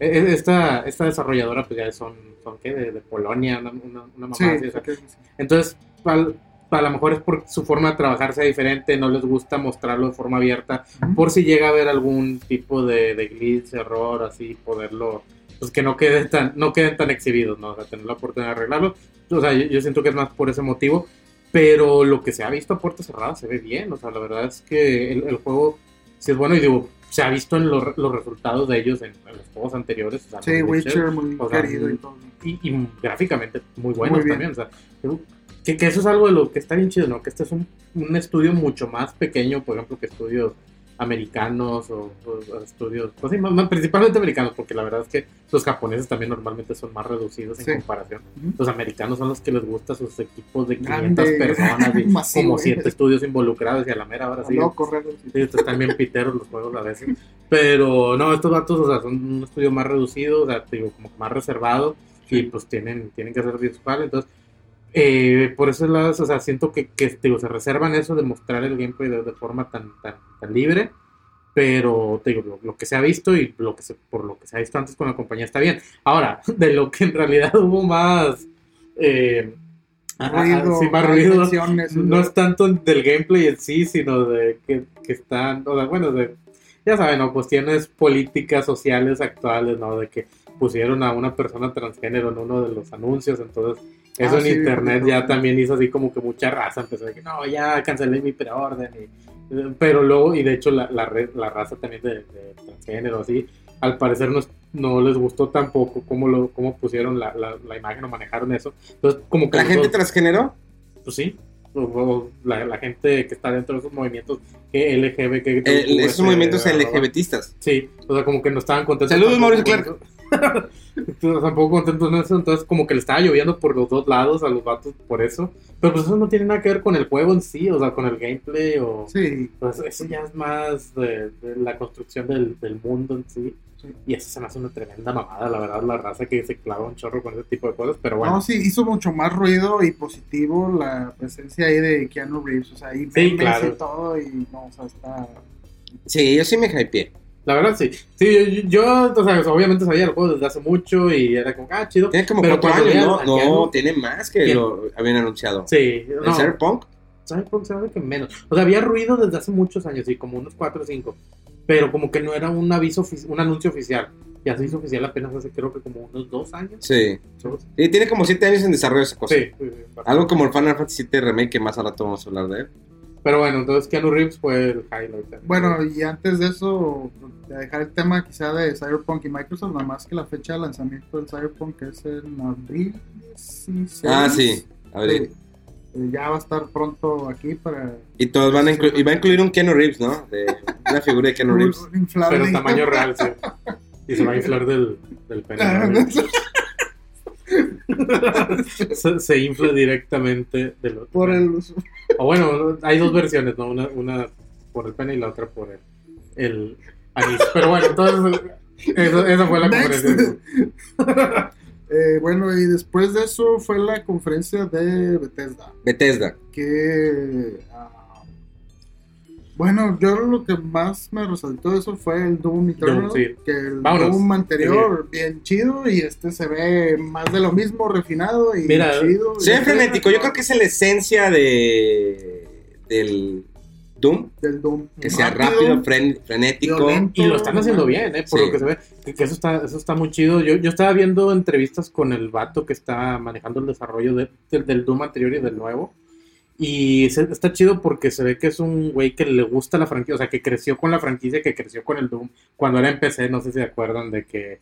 e- esta, esta desarrolladora, pues ya son, son ¿qué? De, de Polonia, una, una, una mamá Sí, así, o sea, Entonces, a lo mejor es por su forma de trabajar sea diferente, no les gusta mostrarlo de forma abierta, Ujú. por si llega a haber algún tipo de, de glitch, error, así, poderlo, pues que no queden tan, no queden tan exhibidos, ¿no? O sea, tener la oportunidad de arreglarlo. O sea, yo, yo siento que es más por ese motivo, pero lo que se ha visto a puertas cerradas se ve bien, o sea, la verdad es que el, el juego sí es bueno y digo, se ha visto en los, los resultados de ellos en, en los juegos anteriores. o sea, Sí, The Witcher, muy o sea, querido y todo. y, y gráficamente muy buenos Muy también. O sea, que, que eso es algo de lo que está bien chido, ¿no? Que este es un, un estudio mucho más pequeño, por ejemplo, que estudios americanos o, o- estudios, pues sí, más- principalmente americanos, porque la verdad es que los japoneses también normalmente son más reducidos en Sí. comparación. Ujú. Los americanos son los que les gustan sus equipos de 500 Grande, personas y masivo, como eh. siete estudios involucrados y a la mera ahora sí. No. Sí, están bien piteros los juegos a veces. Pero no, estos datos, o sea, son un estudio más reducido, o sea, digo, como más reservado. Y pues tienen, tienen que hacer visual. Entonces, eh, por eso las, o sea, siento que, que digo, se reservan eso de mostrar el gameplay de, de forma tan, tan, tan libre. Pero te digo, lo, lo que se ha visto y lo que se, por lo que se ha visto antes con la compañía está bien. Ahora, de lo que en realidad hubo más. Eh, Ruido, sí, más ruido no es tanto del gameplay en sí, sino de que, que están, o sea, bueno, de, ya saben, ¿no? Cuestiones políticas, sociales, actuales, ¿no? De que pusieron a una persona transgénero en uno de los anuncios, entonces eso Ah, en sí, internet ya también hizo así como que mucha raza empezó a decir, no, ya cancelé mi preorden, y- pero luego, y de hecho la, la, red- la raza también de, de transgénero, así, al parecer no, no les gustó tampoco cómo, lo, cómo pusieron la, la, la imagen o manejaron eso, entonces como que La gente transgénero, pues sí. O- o La, la gente que está dentro de esos movimientos que LGB, que eh, esos movimientos LGBT. LGBTistas. Sí, o sea, como que no estaban contentos. Saludos, Mauricio con eso. tampoco contentos en eso, entonces como que le estaba lloviendo por los dos lados a los vatos por eso. Pero pues eso no tiene nada que ver con el juego en sí, o sea, con el gameplay o... Sí, Pues eso ya es más de, de la construcción del, del mundo en sí. Y eso se me hace una tremenda mamada, la verdad, la raza que se clava un chorro con ese tipo de cosas, pero bueno. no, sí, hizo mucho más ruido y positivo la presencia ahí de Keanu Reeves. O sea, ahí Sí, memes claro. y todo. Y no, o sea, está. Sí, yo sí me hypeé. La verdad, sí. Sí, yo, yo, o sea, obviamente sabía el juego desde hace mucho y era como, ah, chido. Tiene como Pero cuatro años, ¿no? No, tiene más que ¿Quién? lo habían anunciado. Sí, ¿El no. Cyberpunk? Cyberpunk se que menos. O sea, había ruido desde hace muchos años, sí, como unos 4 o 5. Pero como que no era un aviso, un anuncio oficial. Ya se hizo oficial apenas hace creo que como unos 2 años. Sí. Y tiene como siete años en desarrollo esa cosa. Sí, sí, sí, bastante. Algo como el Final Fantasy VII Remake, que más al rato vamos a hablar de él. Pero bueno, entonces Keanu Reeves fue el highlight. Bueno, y antes de eso, de dejar el tema quizá de Cyberpunk y Microsoft, nada más que la fecha de lanzamiento del Cyberpunk es en abril 16. Ah, sí. A ver. Sí. Eh, Ya va a estar pronto aquí para Y todos van a incluir, y va a incluir un Keanu Reeves, ¿no? De una figura de Keanu Reeves. Pero tamaño real, sí. Y se va a inflar del, del pene. Se, se infla directamente de lo Por el O bueno, hay dos versiones, ¿no? Una, una por el pene y la otra por el, el anís. Pero bueno, entonces, eso, esa fue la Next. conferencia. Eh, bueno, y después de eso fue la conferencia de Bethesda. Bethesda. Que. ah, bueno, yo lo que más me resaltó de eso fue el Doom Eternal. Doom, sí. Que el Vámonos. Doom anterior, bien chido, y este se ve más de lo mismo, refinado y Mira, chido. Se ve frenético. Yo creo que es la esencia de del Doom. Del Doom. Que sea rápido, fren- frenético. violento. Y lo están haciendo bien, ¿eh? Por Sí. lo que se ve. Que, que eso está eso está muy chido. Yo, yo estaba viendo entrevistas con el vato que está manejando el desarrollo de- del- del Doom anterior y del nuevo. Y se- está chido porque se ve que es un güey que le gusta la franquicia, o sea, que creció con la franquicia, que creció con el Doom cuando era en PC, no sé si se acuerdan de que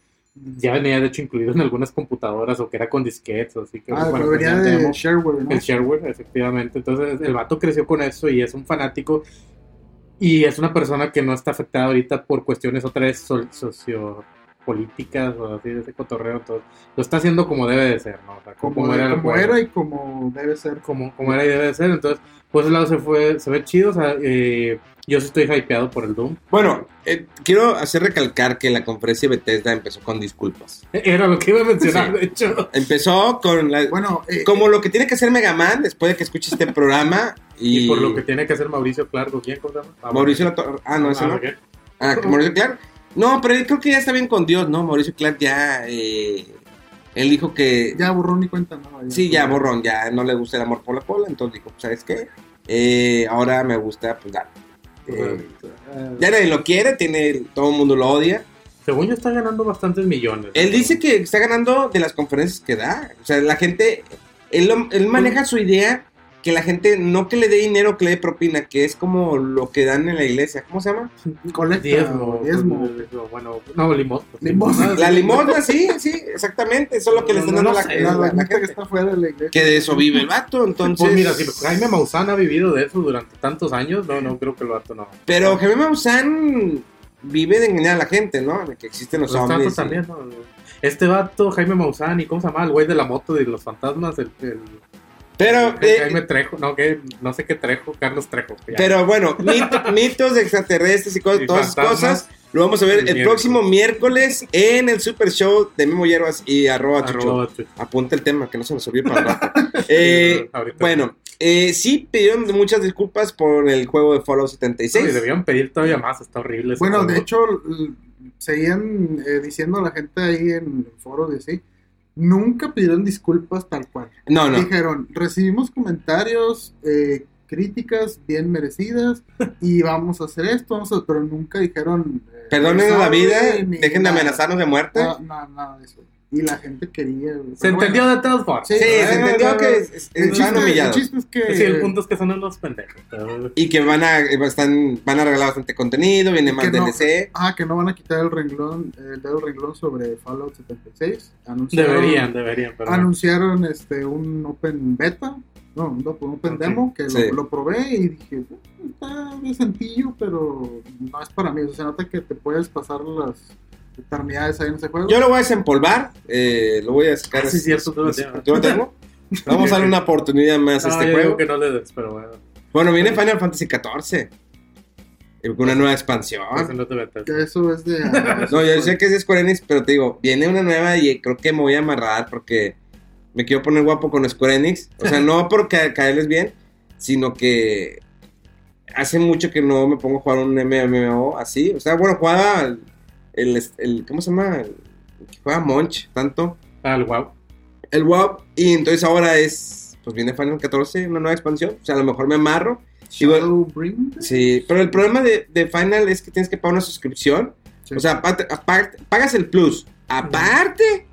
ya venía de hecho incluido en algunas computadoras o que era con disquetes, así que Ah, bueno, venía de demo. shareware, ¿no? El shareware, efectivamente. Entonces, el vato creció con eso y es un fanático. Y es una persona que no está afectada ahorita por cuestiones otra vez so- sociopolíticas o así de ese cotorreo. Entonces, lo está haciendo como debe de ser, ¿no? O sea, Como, el como juego. era y como debe ser. Como, como era y debe de ser. Entonces, por ese lado se fue, se ve chido. O sea, eh, yo sí estoy hypeado por el Doom. Bueno, eh, quiero hacer recalcar que la conferencia de Bethesda empezó con disculpas. Era lo que iba a mencionar, Sí. de hecho. Empezó con la, Bueno, eh, como lo que tiene que hacer Mega Man después de que escuche este programa. Y, Y, por lo que tiene que hacer Mauricio Clark, ¿o ¿quién? ¿Cómo se llama? Ah, Mauricio Ah, no, ese ah, no. Ah, que Mauricio Clark. No, pero él creo que ya está bien con Dios, ¿no? Mauricio Clark ya. eh, él dijo que. ya borrón ni cuenta, ¿no? Sí, ya borrón, ya no le gusta el amor por la cola. Entonces dijo, ¿sabes qué? Eh, ahora me gusta, pues. Eh, Eh, ya nadie lo quiere, tiene, todo el mundo lo odia. Según yo está ganando bastantes millones. Él dice que está ganando de las conferencias que da. O sea, la gente, él, lo- él maneja su idea que la gente no que le dé dinero, que le dé propina, que es como lo que dan en la iglesia. ¿Cómo se llama? Colecta, Diezmo, diezmo. diezmo, bueno, no, limosna. Limosna. La limosna, sí, sí, exactamente. Eso es lo que le están No, dando no a la, sé, la- La, la gente que está fuera de la iglesia. Que de eso vive el vato, entonces. Pues mira, si Jaime Maussan ha vivido de eso durante tantos años, no, no creo que el vato no. Pero Jaime Maussan vive de engañar a la gente, ¿no? De que existen los Los hombres. también, ¿no? Este vato, Jaime Maussan, ¿y cómo se llama? El güey de la moto de los fantasmas, el, el- Pero, eh, Jaime Trejo, no, que no sé qué Trejo, Carlos Trejo. ya. pero bueno, mit- mitos de extraterrestres y cosas, Y todas esas cosas. Lo vamos a ver El el, próximo miércoles en el Super Show de Memo Hierbas y arroba. Arroba Chucho. Apunta el tema, que no se nos olvide para el rato. Eh, bueno, eh, sí pidieron muchas disculpas por el juego de Fallout Sí, 76. debían pedir todavía más, está horrible. Bueno, juego. de hecho, seguían eh, diciendo a la gente ahí en foros y así, nunca pidieron disculpas tal cual. No, no. Dijeron, recibimos comentarios, eh, críticas bien merecidas y vamos a hacer esto, vamos a- pero nunca dijeron... eh, Perdonen la vida, dejen de amenazarnos de muerte. Nada, nada, nada de eso. Y la gente quería... Se entendió bueno, de todas formas. Sí, Sí, se entendió que es- El chiste, el chiste es que... Sí, el punto es que son los pendejos. pero- Y que van a, están, van a regalar bastante contenido, viene más que no- DLC. Ah, que no van a quitar el renglón, el dedo renglón sobre Fallout 76. Anunciaron, Deberían, deberían. Pero anunciaron este un open beta, no, un open demo que sí. lo, lo probé y dije, "Uh, está bien sencillo, pero no es para mí. O sea, se nota que te puedes pasar las eternidades ahí en ese juego. Yo lo voy a desempolvar, eh, lo voy a sacar. Ah, sí, es- cierto, tú lo es- tienes. ¿tú lo tengo? Vamos a darle una oportunidad más a este yo juego. digo que no le des, pero bueno. Bueno, viene Final Fantasy XIV. eh, Con una nueva expansión. Eso no te metas. Que eso es de... No, yo sé que es de Square Enix, pero te digo, viene una nueva y creo que me voy a amarrar porque me quiero poner guapo con Square Enix. O sea, no por ca- caerles bien, sino que hace mucho que no me pongo a jugar un MMO así. O sea, bueno, jugaba el, el, ¿cómo se llama? El, que juega Monch, tanto. Ah, el wow. El WoW. Y entonces ahora es, pues viene Final 14, una nueva expansión. O sea, a lo mejor me amarro. Sí, pero el problema de, de Final es que tienes que pagar una suscripción. Sí. O sea, aparte, aparte- pagas el plus. Aparte,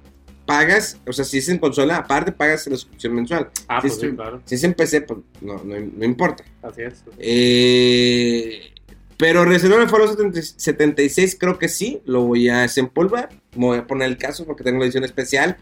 pagas, o sea, si es en consola, aparte pagas la suscripción mensual. Ah, Sí, pues sí, sí. claro. Si es en PC, pues no, no, no importa. Así es. Eh, pero reservar el Fallout 70 76 creo que sí, lo voy a desempolvar. Me voy a poner el caso porque tengo la edición especial.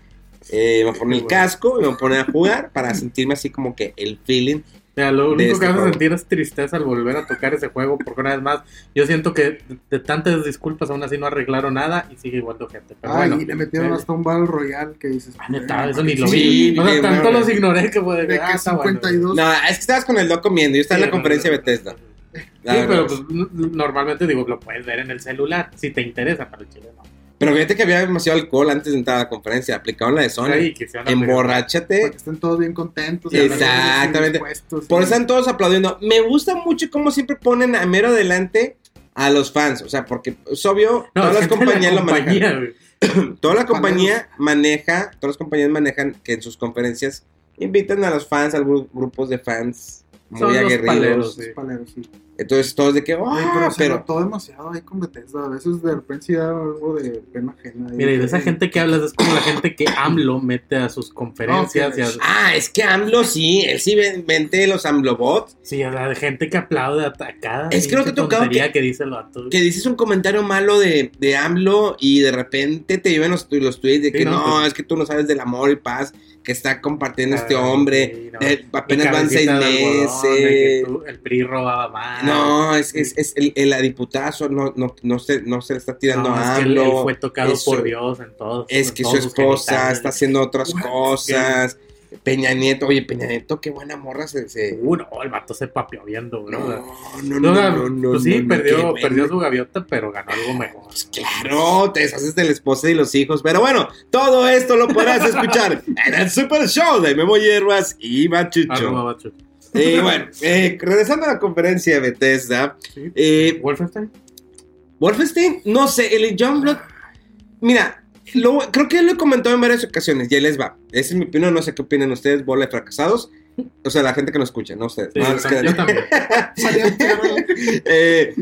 Eh, me voy a poner el casco y me voy a poner a jugar para sentirme así como que el feeling. Mira, lo de único este que vas a sentir es tristeza al volver a tocar ese juego, porque una vez más, yo siento que de, de tantas disculpas aún así no arreglaron nada y sigue igual de gente. Pero Ah, bueno, y le metieron eh, hasta un Battle Royale que dices... ah, neta, "Eh, eso ni lo Sí, vi. O sea, bien, tanto bueno. los ignoré que fue De ah, que bueno. 52 No, es que estabas con el loco comiendo. Yo estaba en Sí, la conferencia de Bethesda. Sí, pero pues, normalmente digo, lo puedes ver en el celular, si te interesa, pero el chile no. Pero fíjate que había demasiado alcohol antes de entrar a la conferencia. Aplicaron la de Sony. Sí, Para Emborráchate. que estén todos bien contentos. Exactamente. Por eso están todos aplaudiendo. Me gusta mucho cómo siempre ponen a mero adelante a los fans. O sea, porque es obvio, No, todas las de la compañías lo manejan. compañía. Toda la compañía maneja, todas las compañías manejan que en sus conferencias invitan a los fans, a gru- grupos de fans muy Son los aguerridos. paleros, sí. Los paleros, sí. Entonces todos de que, oh, Oye, pero se pero notó demasiado ahí con Bethesda. A veces de repente sí da algo de pena ajena. Mira, y de esa gente que hablas es como la gente que AMLO mete a sus conferencias. Ok. y a- Ah, es que AMLO sí, él sí ven- vende los AMLObots. sí, a la gente que aplaude a a cada Es que no te tontería que- que, dice el vato. Que dices un comentario malo de, de AMLO y de repente te llevan los, los tweets de Sí, que no, no, pues- es que tú no sabes del amor y paz que está compartiendo este Ah, hombre. sí, no. Eh, apenas van seis de algodón, de meses. tú- el PRI robaba más. No, es, es, es el, el diputazo no, no, no, se, no se le está tirando No, a es que él, AMLO. él fue tocado Eso- por Dios en todos. Es en que su esposa está haciendo otras What? cosas. Peña Nieto, oye, Peña Nieto, qué buena morra se. se- Uh, no, el vato se papió viendo, güey. No, no, no, no, no, no, pues sí, no, no, perdió, perdió su gaviota, pero ganó algo mejor. Pues claro, te deshaces de la esposa y los hijos. Pero bueno, todo esto lo podrás escuchar en el Super Show de Memo Hierbas y Machucho. Arroba Y bueno, eh, regresando a la conferencia de Bethesda, Sí. eh, Wolfenstein. Wolfenstein, no sé, el John Blood. Mira, lo- creo que lo he comentado en varias ocasiones, ya les va. Esa es mi opinión, no sé qué opinan ustedes, bola de fracasados. O sea, la gente que nos escucha, no ustedes. Sí, No, yo, que- yo también. Eh,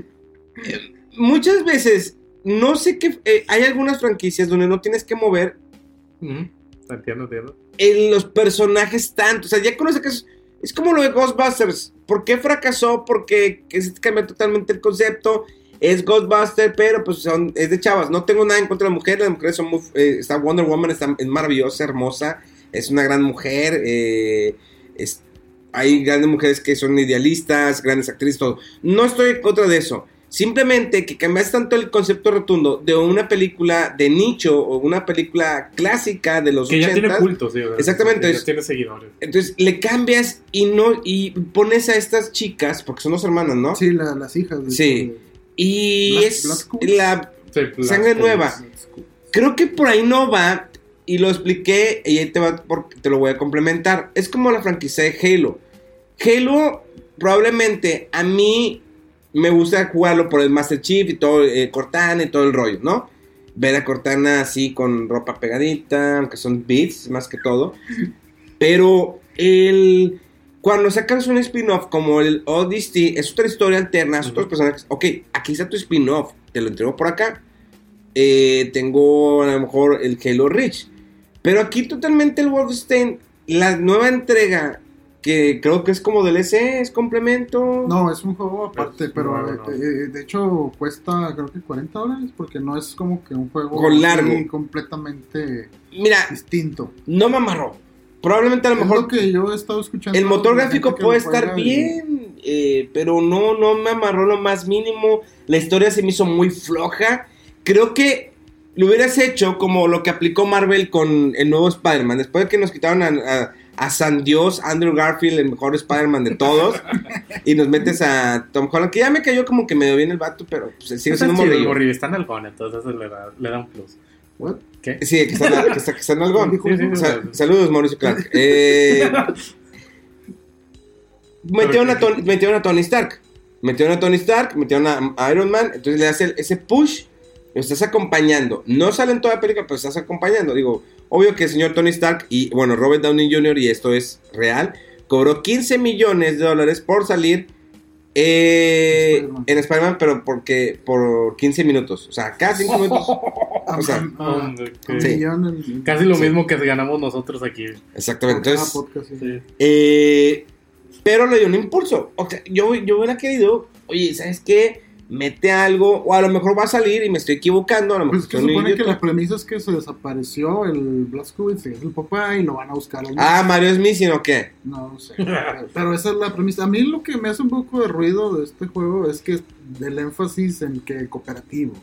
eh, muchas veces, no sé qué. eh, hay algunas franquicias donde no tienes que mover. Entiendo, entiendo. en los personajes tanto. O sea, ya conoce que es, como lo de Ghostbusters. ¿Por qué fracasó? Porque cambia totalmente el concepto. Es Ghostbuster, pero pues son- es de chavas. No tengo nada en contra de la mujer. Las mujeres son muy. eh, está Wonder Woman, es maravillosa, hermosa. Es una gran mujer. eh, hay grandes mujeres que son idealistas, grandes actrices, todo. No estoy en contra de eso. Simplemente que cambias tanto el concepto rotundo de una película de nicho o una película clásica de los Que ya tiene 80s, culto, sí. ¿verdad? Exactamente, Ya tiene seguidores. entonces le cambias y no y pones a estas chicas porque son dos hermanas, ¿no? Sí, la- las hijas. de Sí. hecho, Y Black- es Black la Sí, Sangre nueva. creo que por ahí no va y lo expliqué y ahí te va porque te lo voy a complementar. Es como la franquicia de Halo. Halo probablemente a mí me gusta jugarlo por el Master Chief y todo eh, Cortana y todo el rollo, ¿no? Ver a Cortana así con ropa pegadita, aunque son beats más que todo. Pero el cuando sacas un spin-off como el Odyssey, es otra historia alterna, es otros Ujú. personajes. Ok, aquí está tu spin-off, te lo entrego por acá. Eh, tengo a lo mejor el Halo Reach. Pero aquí totalmente el Wolfenstein, la nueva entrega, que creo que es como DLC, es complemento. No, es un juego aparte, pero no. eh, de hecho cuesta creo que 40 dólares porque no es como que un juego Con largo. completamente Mira, distinto. no me amarró. Probablemente a lo Es mejor lo que yo he estado escuchando. el motor gráfico puede estar bien, eh, pero no, no me amarró lo más mínimo. La historia se me hizo muy floja. Creo que lo hubieras hecho como lo que aplicó Marvel con el nuevo Spider-Man. Después de que nos quitaron a, a- a San Dios, Andrew Garfield, el mejor Spider-Man de todos, y nos metes a Tom Holland, que ya me cayó como que medio bien el vato, pero pues, sigue Está siendo un morrillo. está en algón, entonces eso le da, le da un plus. What? ¿Qué? Sí, que está, en- que está, que está en algón. ¿Quién dijo Sí. Sa- saludos, Mauricio Clark. Eh, metieron, a Tony, metieron a Tony Stark. Metieron a Tony Stark, metieron a, Iron Man. Entonces le hace el- ese push. Lo estás acompañando. No sale en toda la película, pero estás acompañando. Digo, obvio que el señor Tony Stark y, bueno, Robert Downey Jr., y esto es real, cobró 15 millones de dólares por salir eh, en Spider-Man, pero porque por 15 minutos. O sea, cada 5 minutos. Ah, O sea, ah, ah, Sí. Casi lo Sí. mismo que ganamos nosotros aquí. Exactamente. cada Entonces, podcast, sí. Sí. Eh, pero le dio un impulso. O sea, yo, yo hubiera querido, oye, ¿sabes qué? Mete algo, o a lo mejor va a salir y me estoy equivocando. A lo mejor Pues es que un supone que la premisa es que se desapareció el Blazkowicz, es el papá, y lo van a buscar. al Ah, Mario es missing o qué? No, no sé. Pero esa es la premisa. A mí lo que me hace un poco de ruido de este juego es que el énfasis en que cooperativo.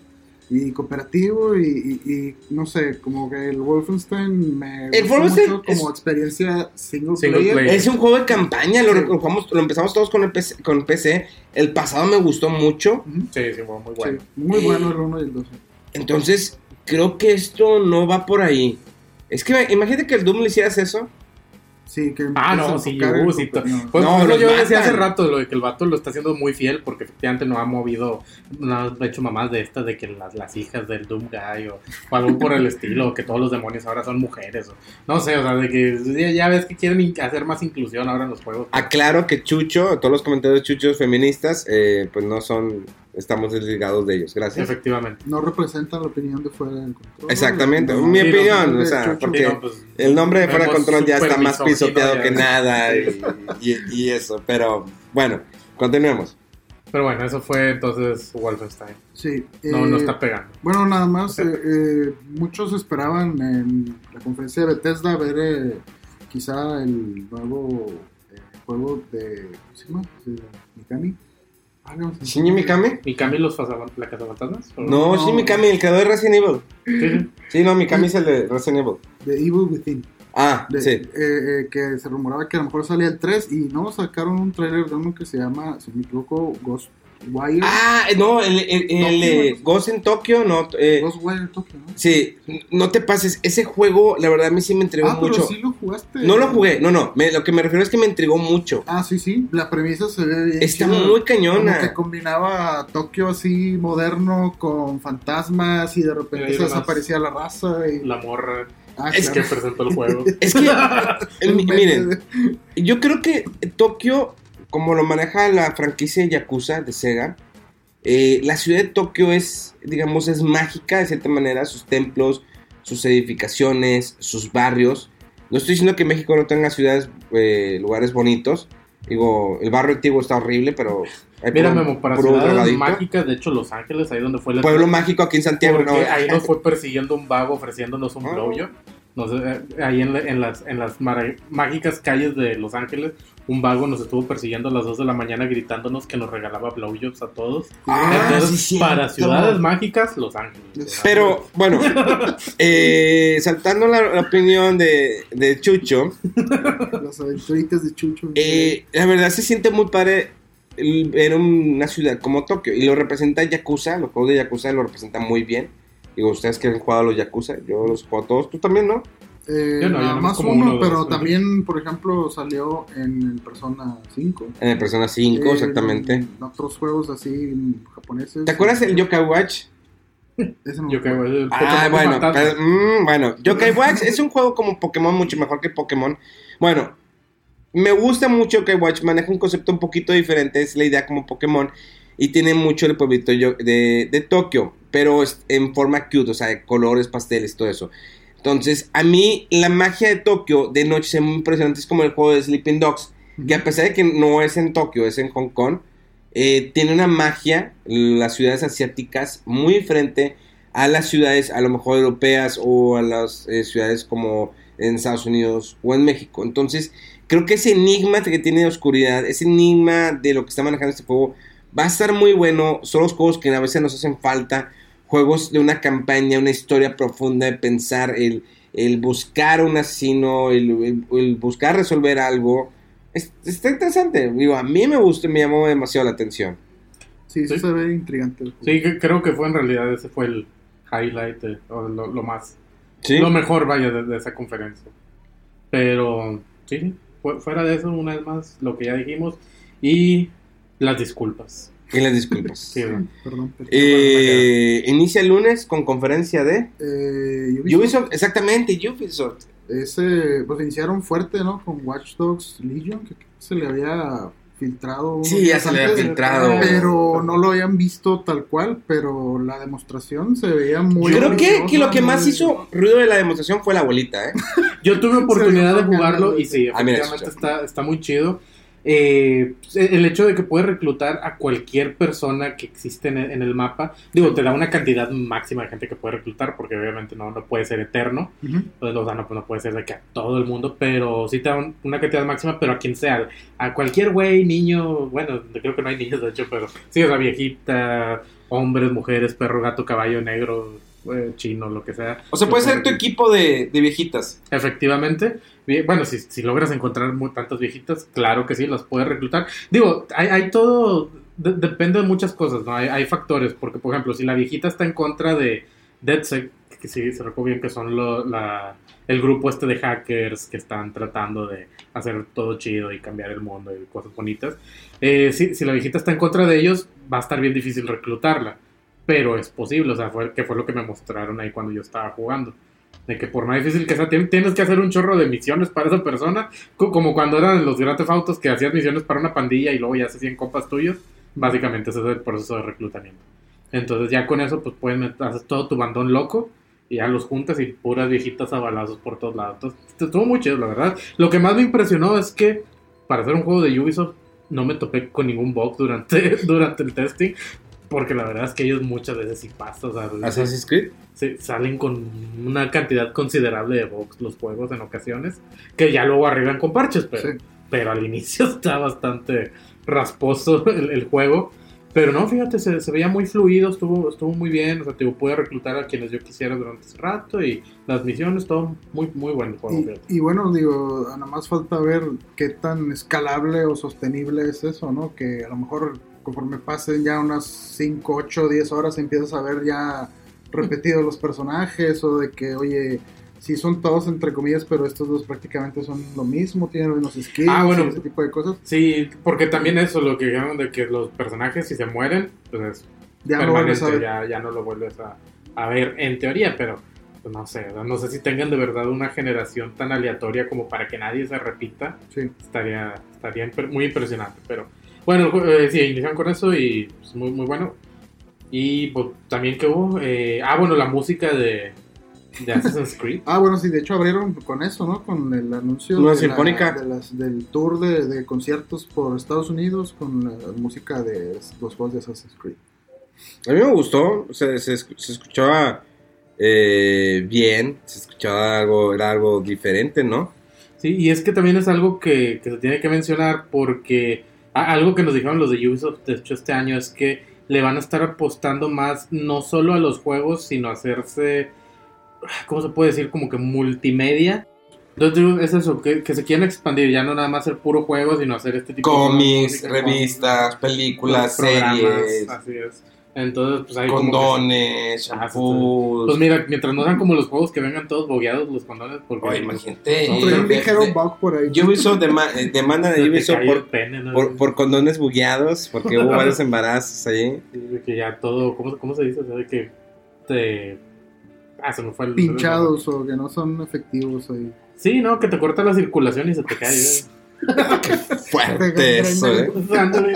Y cooperativo y, y- y, no sé, como que el Wolfenstein me El gustó Wolfenstein mucho como es- experiencia single, Single player. player. Es un juego de campaña, lo, Sí. lo jugamos- lo empezamos todos con el PC, con PC. El pasado me gustó mucho. Sí, sí, fue muy bueno. Sí, muy bueno el 1 y el 2. Entonces, creo que esto no va por ahí. Es que imagínate que el Doom le hicieras eso. Sí, que Ah, no, sí, uh, sí. Pues, No, los yo decía hace rato lo de que el vato lo está haciendo muy fiel porque efectivamente no ha movido, no ha hecho mamás de estas de que las, las hijas del Doom Guy o, o algo por el estilo, o que todos los demonios ahora son mujeres. O, no sé, o sea, de que ya, ya ves que quieren hacer más inclusión ahora en los juegos. Aclaro que Chucho, todos los comentarios de Chuchos feministas, eh, pues no son, estamos desligados de ellos. Gracias. Efectivamente. No representan la opinión de fuera control. Exactamente, No, mi no, opinión, o sea, porque pues, el nombre de fuera de control ya está más pisoteado ya. que nada y, y- y eso, pero bueno, continuemos. Pero bueno, eso fue entonces Wolfenstein. Sí. No, no eh, está pegando. Bueno, nada más, eh, eh, muchos esperaban en la conferencia de Bethesda ver eh, quizá el nuevo eh, juego de, ¿cómo se llama? Mikami. Ah, no, ¿Shinji Mikami? ¿Y Cami los la casa fantasmas? ¿O- No, No. Shinji Mikami, el creador de Resident Evil. Sí, sí. Sí, no, Mikami es el de Resident Evil. De Evil Within. Ah, De- sí. eh, eh, que se rumoraba que a lo mejor salía el 3 y no, sacaron un trailer de uno que se llama, si me equivoco, Ah, no, el, el, eh, ¿no? Ghost en Tokio, no. eh, Ghostwire Tokyo, ¿no? sí, no te pases. Ese juego, la verdad, a mí sí me entregó Ah, pero mucho. sí lo jugaste. No lo jugué, no, no. me- lo que me refiero es que me entregó mucho. Ah, sí, sí. La premisa se ve bien. Está muy cañona. Como que combinaba Tokio así moderno con fantasmas y de repente Y se además- desaparecía la raza. Y... La morra Ah, es que presentó el juego. Es que, meme miren, yo creo que Tokio, como lo maneja la franquicia Yakuza de Sega, eh, la ciudad de Tokio es, digamos, es mágica de cierta manera, sus templos, sus edificaciones, sus barrios. No estoy diciendo que México no tenga ciudades, eh, lugares bonitos. Digo, el barrio antiguo está horrible, pero... hay Mira, Memo, para ciudades mágicas, de hecho, Los Ángeles, ahí donde fue el Pueblo mágico aquí en Santiago, Porque ¿no? ahí nos fue persiguiendo un vago ofreciéndonos un blowjob. No sé, eh, ahí en, la- en las, en las mágicas calles de Los Ángeles, un vago nos estuvo persiguiendo a las 2 de la mañana gritándonos que nos regalaba blowjobs a todos. Ah, Entonces, sí, para ciudades mágicas, Los Ángeles. Pero, bueno, eh, saltando la, la opinión de, de Chucho, Las aventuritas de Chucho. eh, la verdad se siente muy padre ver una ciudad como Tokio. Y lo representa Yakuza, los juegos de Yakuza lo representan muy bien. Digo, ustedes que han jugado a los Yakuza, yo los juego a todos, tú también, ¿no? Eh, Yo no, yo nada nomás más como uno, uno, pero dos, también, por ejemplo, salió en el Persona 5. En el Persona 5, Eh, exactamente. En otros juegos así japoneses. ¿Te acuerdas del Yokai Watch? Ese no Yo creo me acuerdo. el Ah, Pokémon bueno, pero, mm, bueno, Yokai Watch es un juego como Pokémon, mucho mejor que Pokémon. Bueno, me gusta mucho Yokai Watch, maneja un concepto un poquito diferente, es la idea como Pokémon, y tiene mucho el pueblito de, de Tokio, pero en forma cute, o sea, de colores, pasteles, todo eso. Entonces, a mí la magia de Tokio de noche es muy impresionante, es como el juego de Sleeping Dogs, que a pesar de que no es en Tokio, es en Hong Kong, eh, tiene una magia, las ciudades asiáticas, muy diferente a las ciudades a lo mejor europeas o a las eh, ciudades como en Estados Unidos o en México. Entonces, creo que ese enigma que tiene de oscuridad, ese enigma de lo que está manejando este juego, va a estar muy bueno. Son los juegos que a veces nos hacen falta. Juegos de una campaña, una historia profunda de pensar, el, el buscar un asesino, el, el- el buscar resolver algo. Es- está interesante. Digo, a mí me gustó, me llamó demasiado la atención. Sí, Sí. se ve intrigante. Sí, creo que fue en realidad ese fue el highlight, eh, o lo, lo más, ¿Sí? lo mejor, vaya, de, de esa conferencia. Pero, sí, sí, fu- fuera de eso, una vez más, lo que ya dijimos, y las disculpas. Y las disculpas. Sí, ¿verdad? Perdón. perdón. Eh, inicia el lunes con conferencia de Eh, Ubisoft, Ubisoft, exactamente, Ubisoft. Ese, pues iniciaron fuerte, ¿no? Con Watch Dogs Legion, que se le había filtrado. Sí, ya se le había filtrado. Pero no lo habían visto tal cual, pero la demostración se veía muy. Yo creo que, que lo que más hizo ruido de la demostración fue la abuelita, ¿eh? Yo tuve oportunidad de jugarlo y sí, Ah, mira, efectivamente está, está muy chido. Eh, el hecho de que puedes reclutar a cualquier persona que existe en el, en el mapa, digo, te da una cantidad máxima de gente que puede reclutar, porque obviamente no, no puede ser eterno, pues, o sea, no, no puede ser de que a todo el mundo, pero sí te da un- una cantidad máxima, pero a quien sea, a cualquier güey, niño, bueno, creo que no hay niños de hecho, pero sí, o sea, viejita, hombres, mujeres, perro, gato, caballo, negro, eh, chino, lo que sea. O sea, puede ser tu equipo de, de viejitas. Efectivamente. Bueno, si, si logras encontrar muy, tantas viejitas, claro que sí, las puedes reclutar. Digo, hay, hay todo, de- depende de muchas cosas, ¿no? Hay, hay factores, porque por ejemplo, si la viejita está en contra de DeadSec, que sí, se recuerda bien que son lo- la, el grupo este de hackers que están tratando de hacer todo chido y cambiar el mundo y cosas bonitas, eh, si, si la viejita está en contra de ellos, va a estar bien difícil reclutarla. Pero es posible, o sea, fue, que fue lo que me mostraron ahí cuando yo estaba jugando. De que por más difícil que sea, tien- tienes que hacer un chorro de misiones para esa persona. co- Como cuando eran los Grand Theft Autos que hacías misiones para una pandilla y luego ya se hacían compas tuyos. Básicamente ese es el proceso de reclutamiento. Entonces ya con eso pues puedes met- haces todo tu bandón loco y ya los juntas y puras viejitas a balazos por todos lados. Entonces estuvo muy chido, la verdad. Lo que más me impresionó es que para hacer un juego de Ubisoft no me topé con ningún bug durante, durante el testing. Porque la verdad es que ellos muchas veces sí pasan. O sea, Assassin's Creed. se- salen con una cantidad considerable de bugs los juegos en ocasiones, que ya luego arreglan con parches, pero, Sí. pero al inicio está bastante rasposo el, el juego. Pero no, fíjate, se, se veía muy fluido, estuvo, estuvo muy bien, o sea, te pude reclutar a quienes yo quisiera durante ese rato y las misiones, todo muy, muy bueno el juego. Y, y bueno, digo, nada más falta ver qué tan escalable o sostenible es eso, ¿no? Que a lo mejor conforme pasen ya unas 5, 8, 10 horas empiezas a ver ya repetidos los personajes o de que, oye, sí son todos entre comillas, pero estos dos prácticamente son lo mismo, tienen los mismos skills Ah, bueno. y ese tipo de cosas. Sí, porque también eso, lo que dijeron de que los personajes si se mueren, pues es Ya no vuelves a permanente, ver. ya, ya no lo vuelves a, a ver en teoría, pero pues, no sé, no sé si tengan de verdad una generación tan aleatoria como para que nadie se repita, Sí. estaría, estaría muy impresionante, pero bueno, eh, sí, iniciaron con eso y pues, muy, muy bueno. Y pues, también que hubo, eh, ah, bueno, la música de, de Assassin's Creed. Ah, bueno, sí, de hecho abrieron con eso, ¿no? Con el anuncio de sinfónica. la- de las- del tour de, de conciertos por Estados Unidos con la música de los juegos de Assassin's Creed. A mí me gustó, se, se, se escuchaba eh, bien, se escuchaba algo, era algo diferente, ¿no? Sí, y es que también es algo que, que se tiene que mencionar porque algo que nos dijeron los de Ubisoft, de hecho, este año es que le van a estar apostando más no solo a los juegos, sino a hacerse, ¿cómo se puede decir? Como que multimedia. Entonces es eso, que, que se quieren expandir, ya no nada más hacer puro juego, sino hacer este tipo de Cómics, revistas, películas, series, Así es. Entonces, pues hay como que- condones, Ah, shampoos. Pues mira, mientras no sean como los juegos que vengan todos bogueados los condones, porque... Oye, imagínate. No, eh, Trae un de- ligero bug por ahí. Ubisoft dema- eh, demanda de Ubisoft por, pene, ¿no? por, por condones bugueados, porque hubo varios embarazos ahí. Sí, de que ya todo, ¿cómo, cómo se dice? O sea, de que te... Ah, se me fue el... Pinchados o que no son efectivos ahí. Sí, no, que te corta la circulación y se te cae. Fuerte eso, ¿eh?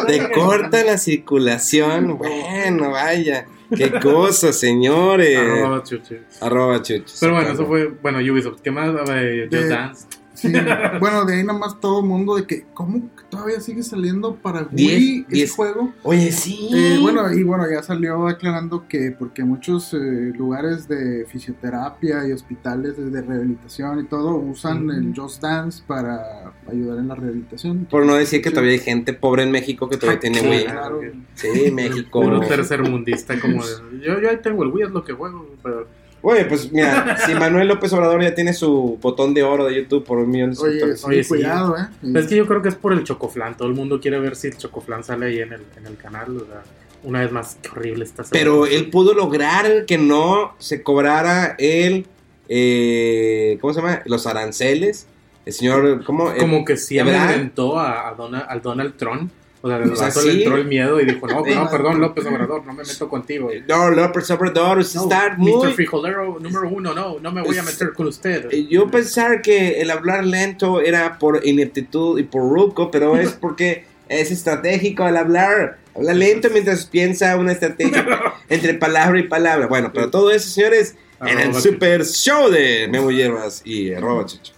Te corta la circulación. Bueno, vaya. Qué cosa, señores. Arroba chuchi. Arroba chuchos. Pero bueno, eso fue, bueno, Ubisoft. ¿Qué más? Just De- Dance. Sí, bueno, de ahí nada más todo el mundo de que, ¿cómo todavía sigue saliendo para Wii ese diez. juego? Oye, sí. Eh, bueno, y bueno, ya salió aclarando que porque muchos eh, lugares de fisioterapia y hospitales de, de rehabilitación y todo usan el Just Dance para ayudar en la rehabilitación. Por no decir que todavía hay gente pobre en México que todavía tiene Wii. Claro. Sí, México. Puro tercermundista como... de, yo, yo ahí tengo el Wii, es lo que juego, pero... Oye, pues mira, si Manuel López Obrador ya tiene su botón de oro de YouTube por un millón de Oye, suscriptores. Oye, sí. cuidado, ¿eh? Es que yo creo que es por el Chocoflan. Todo el mundo quiere ver si el Chocoflan sale ahí en el, en el canal. O sea, una vez más, qué horrible está. Pero él pudo lograr que no se cobrara el. eh, ¿Cómo se llama? Los aranceles. El señor. ¿Cómo? Como que sí amedrentó a, a, Donald, al Donald Trump. O sea, el O sea, sí. le entró el miedo y dijo, no, no, perdón, López Obrador, no me meto contigo. No, López Obrador, usted No, está Mr. muy. Frijolero número uno, no, no me voy a meter con usted. Eh, Yo pensar que el hablar lento era por ineptitud y por ruco, pero es porque es estratégico el hablar. Habla lento mientras piensa una estrategia entre palabra y palabra. Bueno, pero todo eso, señores, en el super show de Memo Hierbas y arroba Chicho.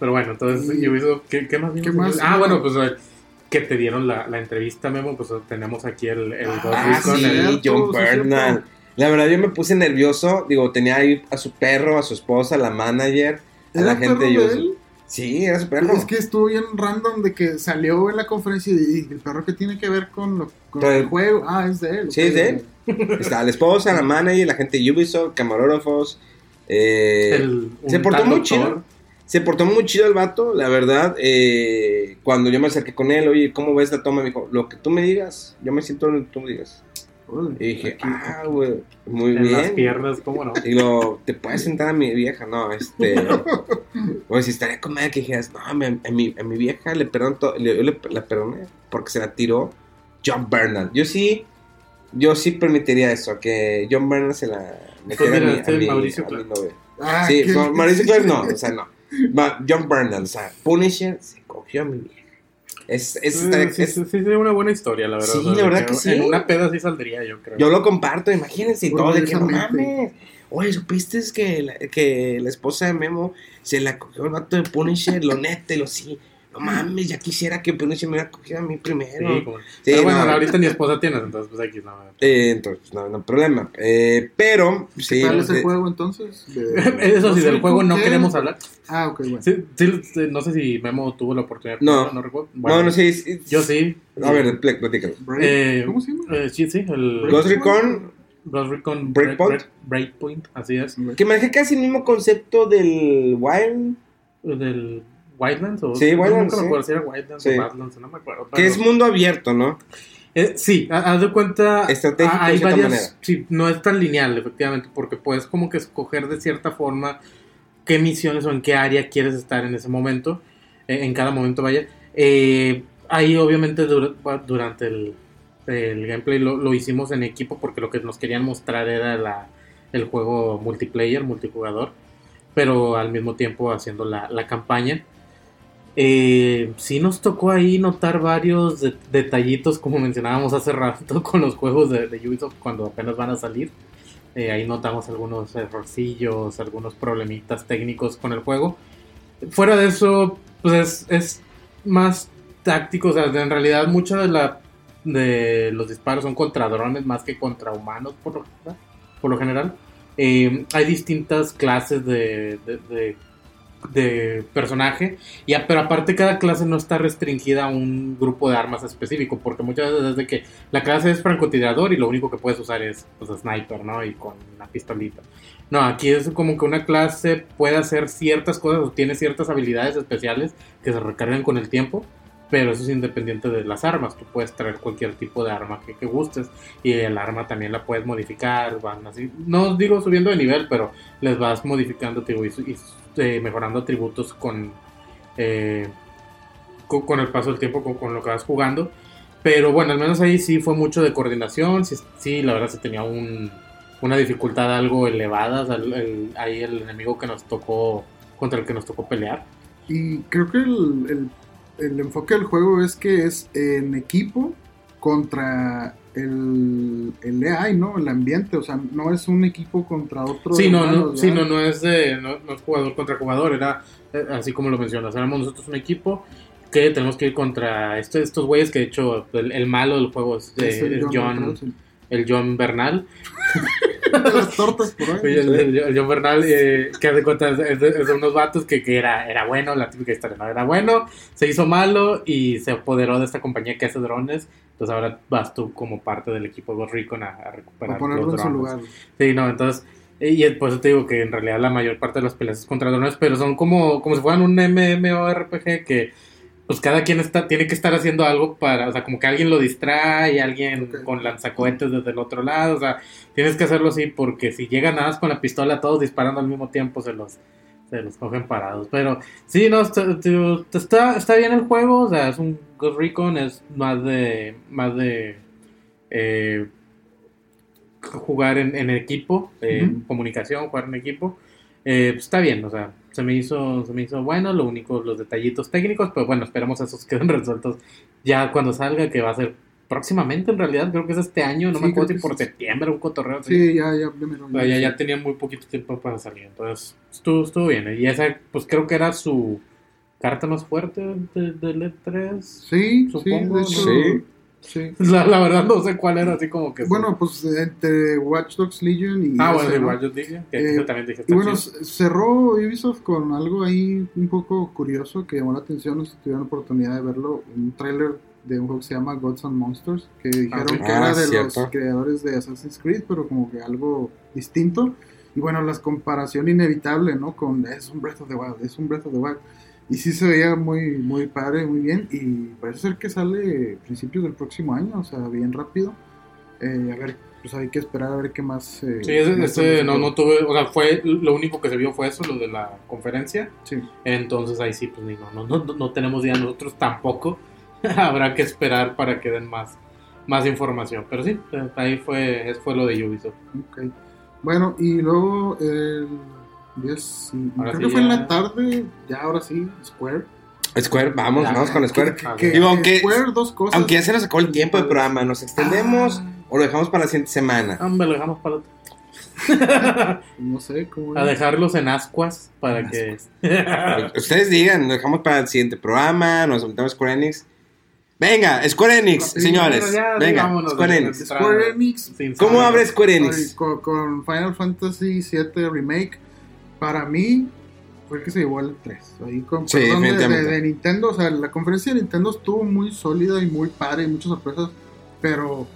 Pero bueno, entonces, ¿qué, qué más? ¿Qué más? Ah, bueno, pues eh, que te dieron la, la entrevista, Memo, pues tenemos aquí el, el Ah, sí, el- John cierto. La verdad, yo me puse nervioso. Digo, tenía ahí a su perro, a su esposa, a la manager, a ¿Era la gente. perro Yo, de él? Sí, era su perro. Es que estuvo bien random de que salió en la conferencia y, y el perro que tiene que ver con, lo, con el el- juego. Ah, es de él. Sí, es de él. Está la esposa, la manager, la gente de Ubisoft, camarógrafos. eh, el- se portó muy doctor. chido. Se portó muy chido el vato, la verdad. eh, cuando yo me acerqué con él, oye, ¿cómo ves la toma? Me dijo, lo que tú me digas, yo me siento lo que tú me digas. Y dije, aquí. ah, güey, muy En las bien. piernas, ¿cómo no? Y lo, ¿te puedes sentar a mi vieja? No, este. o si estaría con que dijeras, no, a mi, a mi, a mi vieja le le- Yo le, la perdoné porque se la tiró John Bernal. Yo sí, yo sí permitiría eso, que John Bernal se la metiera a mira, mi, este a mi, Mauricio a mi novia. Ah, Sí, Mauricio Clark no, o sea, no. John Bernal, o sea, Punisher se cogió a mi vieja. Es, es, Sí, estaría- sí, es- sí, sería una buena historia, la verdad. Sí, la verdad que sí. En una peda sí saldría, yo creo. Yo lo comparto, imagínense, y todo de que no mames. Oye, ¿supiste que la, que la esposa de Memo se la cogió el vato de Punisher? Lo neta, lo sí. No mames, ya quisiera que Punisher me hubiera cogido a mí primero. Sí, como- Sí, Pero bueno, no. ahorita ni esposa tienes, entonces pues aquí no. Eh, entonces, no, no hay problema. Eh, pero, sí. ¿Qué tal ese eh, juego entonces? De- Eso sí, del sé juego no qué. queremos hablar. Ah, ok, bueno. Sí, no sé si Memo tuvo la oportunidad. No. no recuerdo. Bueno, no, no, sí. sí, Yo sí. A ver, pl- platícalo. Eh, ¿Cómo se llama? eh, sí, sí, el Ghost Recon, Ghost Recon Breakpoint. Break- Breakpoint, así es. que maneja casi el mismo concepto del Wild, Del Wildlands o Sí, no, Wildlands, nunca me acuerdo si era Wildlands o Badlands, no me acuerdo. que es mundo abierto, ¿no? Eh, sí, ha- haz de cuenta. Estratégico, hay de varias. manera. Sí, no es tan lineal, efectivamente, porque puedes como que escoger de cierta forma qué misiones o en qué área quieres estar en ese momento, eh, en cada momento, vaya. Eh, ahí, obviamente, dura- durante el, el gameplay lo, lo hicimos en equipo porque lo que nos querían mostrar era la, el juego multiplayer, multijugador, pero al mismo tiempo haciendo la, la campaña. Eh, sí nos tocó ahí notar varios de- detallitos, como mencionábamos hace rato, con los juegos de, de Ubisoft cuando apenas van a salir. Eh, ahí notamos algunos errorcillos, algunos problemitas técnicos con el juego. Fuera de eso, pues es, más táctico, o sea, en realidad mucho de, los disparos son contra drones más que contra humanos, por lo general. Eh, hay distintas clases de- de personaje, y pero aparte cada clase no está restringida a un grupo de armas específico, porque muchas veces es de que la clase es francotirador y lo único que puedes usar es pues, sniper, ¿no? Y con una pistolita. No, aquí es como que una clase puede hacer ciertas cosas o tiene ciertas habilidades especiales que se recargan con el tiempo, pero eso es independiente de las armas. Tú puedes traer cualquier tipo de arma que, que gustes y el arma también la puedes modificar, van así. No digo subiendo de nivel, pero les vas modificando digo, y, y, eh, mejorando atributos con, eh, con, el paso del tiempo, con, con lo que vas jugando. Pero bueno, al menos ahí sí fue mucho de coordinación. Sí, sí la verdad se tenía un, una dificultad algo elevada. ahí el enemigo que nos tocó, contra el que nos tocó pelear. Y creo que el- el enfoque del juego es que es en equipo contra el, el AI, ¿no? El ambiente, o sea, no es un equipo contra otro. Sí, no, no, sí, no, no es de, no, no es jugador contra jugador, era eh, así como lo mencionas, éramos nosotros un equipo que tenemos que ir contra este- estos güeyes que de hecho el, el malo del juego es, de- Es el es John. Sí. el John Bernal, Las tortas por ahí. El, el- el John Bernal, eh, que hace cuenta, es de, es de unos vatos que, que era, era bueno, la típica historia, ¿no? Era bueno, se hizo malo y se apoderó de esta compañía que hace drones. Entonces ahora vas tú como parte del equipo Ghost Recon a, a recuperar Para ponerlo los en su lugar. Sí, no, entonces, y por eso te digo que en realidad la mayor parte de las peleas es contra drones, pero son como, como si fueran un MMORPG que pues cada quien está, tiene que estar haciendo algo para, o sea, como que alguien lo distrae, alguien Ok. con lanzacohetes desde el otro lado, o sea, tienes que hacerlo así porque si llegan nada más con la pistola todos disparando al mismo tiempo se los se los cogen parados, pero sí, no, está, está, bien el juego, o sea, es un Ghost Recon, es más de, más de, eh, jugar en, en equipo, eh, comunicación, jugar en equipo, eh, pues, está bien, o sea, se me hizo, se me hizo bueno, lo único, los detallitos técnicos, pero bueno, esperemos esos queden resueltos ya cuando salga, que va a ser próximamente en realidad, creo que es este año, no Sí, me acuerdo si por sí. septiembre, un cotorreo así. Sí, ya, ya, ya me lo- O sea, ya, ya tenía muy poquito tiempo para salir, entonces estuvo, estuvo bien. Y esa, pues creo que era su carta más fuerte de- del E3. Sí, Supongo, sí, de hecho, Sí. sí. La, la verdad no sé cuál era, así como que... Bueno, pues entre Watch Dogs Legion y. Ah, bueno, ¿no? igual yo dije, que Eh, yo también dije, Y bueno, chido. cerró Ubisoft con algo ahí un poco curioso que llamó la atención. No sé si tuvieron oportunidad de verlo. Un tráiler de un juego que se llama Gods and Monsters. Que dijeron sí. que Ah, era de cierto. los creadores de Assassin's Creed, pero como que algo distinto. Y bueno, la comparación inevitable, ¿no? Con es un Breath of the Wild, es un Breath of the Wild. Y sí se veía muy, muy padre, muy bien. Y parece ser que sale principios del próximo año, o sea, bien rápido. Eh, a ver, pues hay que esperar a ver qué más. eh, Sí, ese, más ese no, no tuve, o sea, fue, lo único que se vio fue eso, lo de la conferencia. Sí. Entonces ahí sí, pues ni no, no, no, no tenemos idea nosotros tampoco. Habrá que esperar para que den más, más información. Pero sí, ahí fue, fue lo de Ubisoft. Bueno, y luego el 10, sí, Ahora creo sí que fue en la tarde, ya ahora sí, Square. Square, vamos, Ya, vamos con Square. Que, Digo, aunque- Square, dos cosas. Aunque ya se nos acabó el tiempo de programa, ¿nos extendemos Ah. o lo dejamos para la siguiente semana? Ah, me lo dejamos para otro. No sé cómo. A dejarlos en ascuas para que... Ustedes digan, lo dejamos para el siguiente programa, nos juntamos Square Enix. Venga, Square Enix, Sí, señores. bueno, ya, Venga, vámonos, Square Enix. Square Enix. ¿Cómo abre Square Enix? Con, con Final Fantasy VII Remake, para mí fue el que se llevó el 3. Ahí con, Sí, perdón, de, definitivamente. de- de Nintendo, o sea, la conferencia de Nintendo estuvo muy sólida y muy padre y muchas sorpresas, pero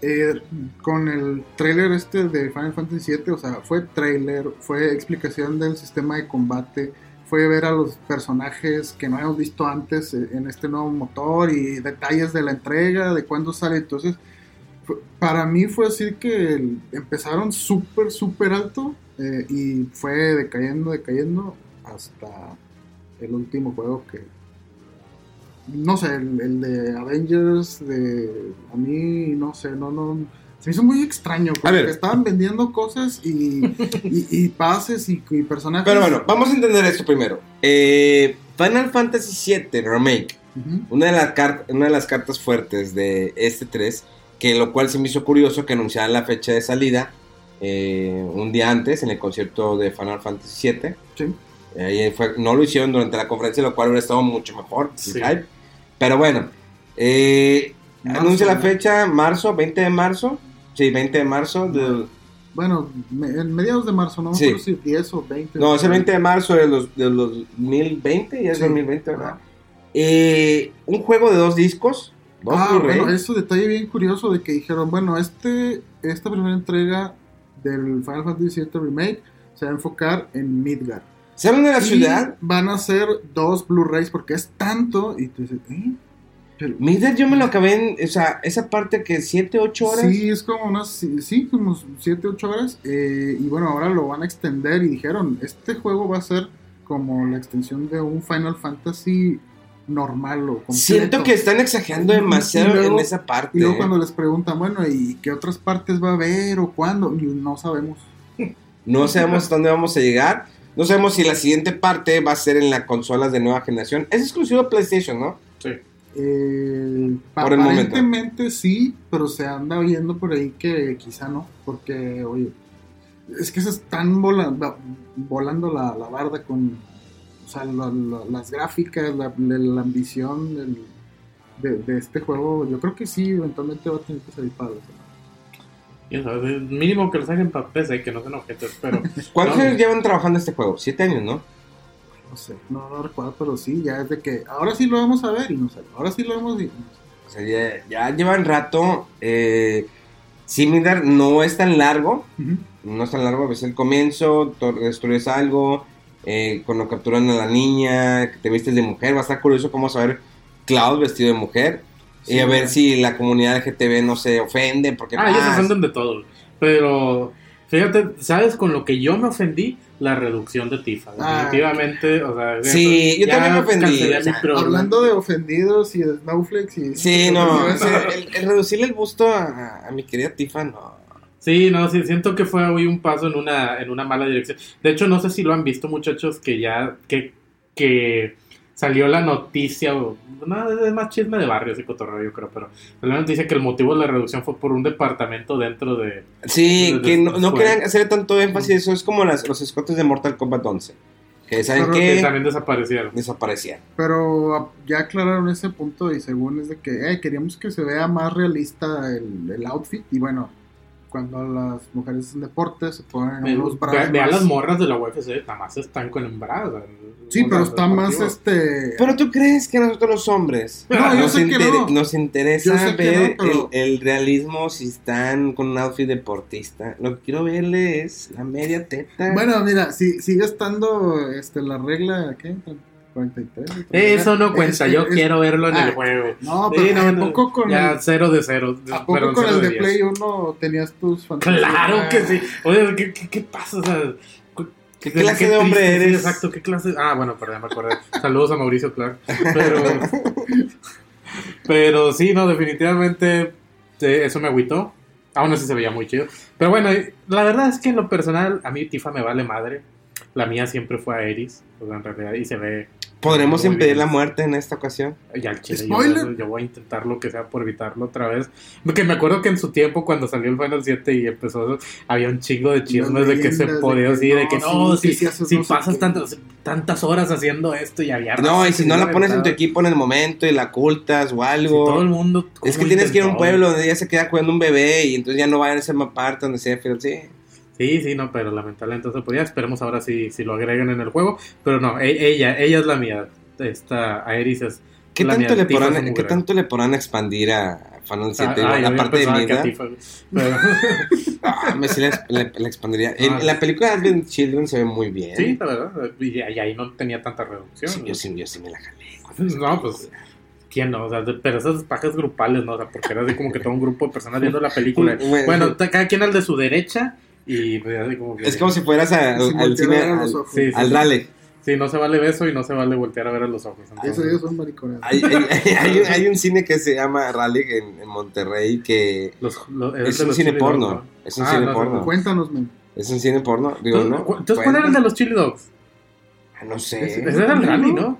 eh, con el trailer este de Final Fantasy VII, o sea, fue trailer, fue explicación del sistema de combate, fue ver a los personajes que no habíamos visto antes eh, en este nuevo motor y detalles de la entrega, de cuándo sale, entonces para mí fue así que empezaron súper, súper alto eh, y fue decayendo, decayendo hasta el último juego que... No sé, el, el de Avengers, de... A mí, no sé, no, no... Se hizo muy extraño, porque ver. estaban vendiendo cosas y, y, y pases y, y personajes. Pero bueno, vamos a entender esto primero. Eh, Final Fantasy VII Remake, una de, las una de las cartas fuertes de este 3, que lo cual se me hizo curioso que anunciaran la fecha de salida eh, un día antes en el concierto de Final Fantasy VII. Sí. Ahí fue- no lo hicieron durante la conferencia, lo cual hubiera estado mucho mejor. Sí. sin hype. Pero bueno, eh, anuncia la fecha, marzo, 20 de marzo. Sí, 20 de marzo. del- Bueno, me- en mediados de marzo, no Sí. si 10 o 20. no, es el 20 de marzo del dos- del 2020, ya es Sí. 2020, ¿verdad? Eh, un juego de dos discos, dos Ah, bueno, eso detalle bien curioso de que dijeron, bueno, este esta primera entrega del Final Fantasy VII Remake se va a enfocar en Midgar. ¿Saben de la Y ciudad? van a ser dos Blu-rays porque es tanto y tú dices, ¿eh? Pero- Midgar yo me lo acabé en, o sea, esa parte que 7, 8 horas. Sí, es como unas, sí, sí, como 7, 8 horas. eh, y bueno, ahora lo van a extender y dijeron, este juego va a ser como la extensión de un Final Fantasy normal o completo. Siento que están exagerando demasiado luego- en esa parte. Y luego ¿eh? cuando les preguntan, bueno, ¿y qué otras partes va a haber o cuándo? Y no sabemos. No sabemos dónde vamos a llegar. No sabemos si la siguiente parte va a ser en las consolas de nueva generación. Es exclusivo PlayStation, ¿no? Sí. Eh, Por el momento. aparentemente sí, pero se anda viendo por ahí que quizá no, porque, oye, es que se están volando, volando la, la barda con o sea, la- la- las gráficas, la, la- la ambición del- de, de este juego. Yo creo que sí, eventualmente va a tener que salir para los Y, o sea, de- mínimo que lo saquen para PC, que no sean objetos, pero... ¿Cuántos No. años llevan trabajando este juego? Siete años, ¿no? No sé, no, no recuerdo, pero sí, ya es de que ahora sí lo vamos a ver y no sé, ahora sí lo y no sé. O sea, ya, ya llevan rato. Eh, Similar no es tan largo. No es tan largo. Ves el comienzo, destruyes algo. eh, cuando capturan a la niña, que te vistes de mujer. Va a estar curioso cómo saber Cloud vestido de mujer. y a ver si la comunidad LGTB no se ofende. Porque Ah, ellos se ofenden de todo. Pero, fíjate, ¿sabes con lo que yo me ofendí? La reducción de Tifa. Ah. Definitivamente, o sea... Sí, yo también me ofendí, o sea. Hablando de ofendidos y de snowflakes y... Sí, no. Eso- o sea, el, el reducirle el busto a, a mi querida Tifa, no. Sí, no, sí, siento que fue hoy un paso en una, en una mala dirección. De hecho, no sé si lo han visto, muchachos, que ya, que, que salió la noticia, o, no, es más chisme de barrio ese cotorreo, yo creo, pero salió la noticia que el motivo de la reducción fue por un departamento dentro de... Sí, que no, no querían hacer tanto énfasis. Eso es como las, los escotes de Mortal Kombat 11. Que saben Que que también desaparecieron. desaparecían. Pero ah, ya aclararon ese punto y según es de que eh, queríamos que se vea más realista el, el outfit y bueno, cuando las mujeres en deporte se ponen unos ve- brazos ve a más- las morras de la UFC, nada más están con embarazo. Sí, pero está más este... Pero tú crees que nosotros los hombres No, yo nos, inter- no. nos Yo interesa ver no, pero- el, el realismo si están con un outfit deportista? Lo que quiero verle es la media teta. Bueno, mira, si sigue estando este, la regla, ¿qué? 43. Eso no cuenta, Es- yo es- quiero verlo en ah, el juego. No, pero no, ¿a no, poco con ya el, cero de cero. ¿a poco perdón, con el de. Play 1 tenías tus fantasías? Claro que sí. Oye, ¿qué, qué, qué pasa? O sea, ¿Qué clase de hombre triste, eres? exacto, ¿qué clase? Ah, bueno, perdón, me acordé. Saludos a Mauricio Clark. Pero, pero sí, no, definitivamente eh, eso me agüitó. Aún así se veía muy chido. Pero bueno, eh, la verdad es que en lo personal, a mí Tifa me vale madre. La mía siempre fue a Eris, o sea, en realidad, y se ve ¿Podremos impedir la muerte en esta ocasión? Ya chile, yo, Spoiler. yo voy a intentar lo que sea por evitarlo otra vez. Porque me acuerdo que en su tiempo, cuando salió el Final 7 y empezó, había un chingo de chismes de que se podía así, de no, que no, sí, si, pasas tantas, tantas horas haciendo esto y había. No, y si no la pones en tu equipo en el momento y la ocultas o Si algo. todo el mundo. Es que ¿cómo tienes que ir a un pueblo donde ella se queda cuidando un bebé y entonces ya no vayan a esa parte donde sea Phil. Sí. Sí, sí, no, pero lamentablemente no se podía. Esperemos ahora si, si lo agregan en el juego. Pero no, e- ella, ella es la mía. Esta Aeris es. ¿Qué la tanto, mía. le podrán, ¿Qué tanto le podrán expandir a Final 7? Ah, ah, yo la había parte de pensado que a vida. Tifa, pero- Ah, me sí le, le- le expandiría. Ah. en la película de Advent Children se ve muy bien. Sí, la verdad. Y, y ahí no tenía tanta reducción. Sí, ¿no? yo, sí, yo sí me la jalé. No, pues, ¿quién no? O sea, pero esas pajas grupales, ¿no? O sea, porque era así como que todo un grupo de personas viendo la película. Bueno. Cada quien al de su derecha y pues, así como que... Es como si fueras a- al voltear cine, a ver a los al, ojos. Sí, sí. al rally. Sí, no se vale beso y no se vale voltear a ver a los ojos. entonces- Esos ellos son maricones. Hay, hay- hay- hay un, hay un cine que se llama Rally en, en Monterrey que Los- los- es un los cine chili porno. dogs, ¿no? Es un Ah, cine no, porno. Cuéntanos, men. Es un cine porno. Digo, ¿no? entonces, ¿cuál era el de los chili dogs? Ah, No sé. Ese era el rally, ¿no?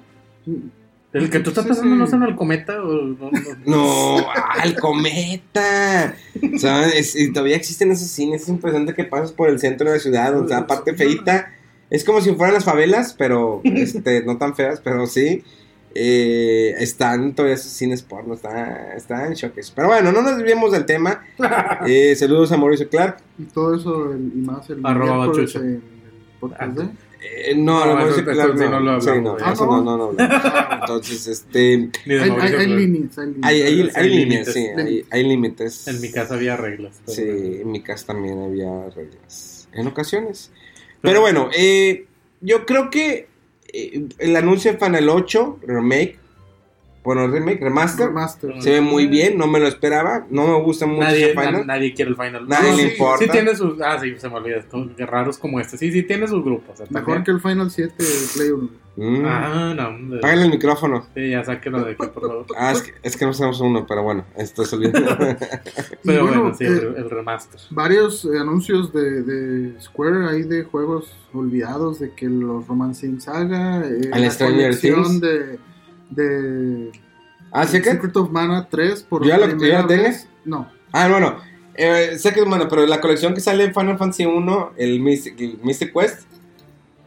El que tú estás pensando no es en el cometa o no, no. No, ah, el cometa. O sea, es- todavía existen esos cines. Es impresionante que pasas por el centro de la ciudad. O sea, aparte feita. Es como si fueran las favelas, pero este, no tan feas, pero sí. Eh, están todavía esos cines porno. Está, está en choques. Pero bueno, no nos desviemos del tema. Eh, saludos a Mauricio Clark. Y todo eso el- y más el Arroba miércoles Chucho. en el podcast de... Eh, no, No, no, Clark sí no lo Sí, no, Ah, eso ¿no? no, no, no, no. Entonces, este. Hay, Mauricio hay Clark. límites, hay límites. Hay, hay, Hay hay límites, límites. sí, hay, límites. En mi casa había reglas. Sí, en mi casa también había reglas. En ocasiones. Pero bueno, eh, yo creo que eh, el anuncio de Final 8 Remake, bueno, Remake, Remaster, Remaster. se ve muy bien, no me lo esperaba. No me gusta mucho Nadie, ese Final. na- nadie quiere el final. Nadie No, le sí, importa. Sí tiene sus... Ah, sí, se me olvida. raros como este. Sí, sí tiene sus grupos. o sea, Mejor también. que el Final 7 de Play 1. Mm. Ah, no. Apágale el micrófono. Sí, ya sáquenlo de aquí, por favor. Ah, es que, es que no sabemos uno, pero bueno, esto es olvidado. Pero bueno, bueno, sí, eh, el, el remaster. varios eh, anuncios de, de Square ahí de juegos olvidados de que los Romancing Saga, eh, Al la Stranger Things. de, de ah, ¿sí? Secret of Mana 3 por ¿Ya lo- ya vez. No, Ah, bueno. Eh, que es bueno, pero la colección que sale en Final Fantasy 1, el Mystic, el Mystic Quest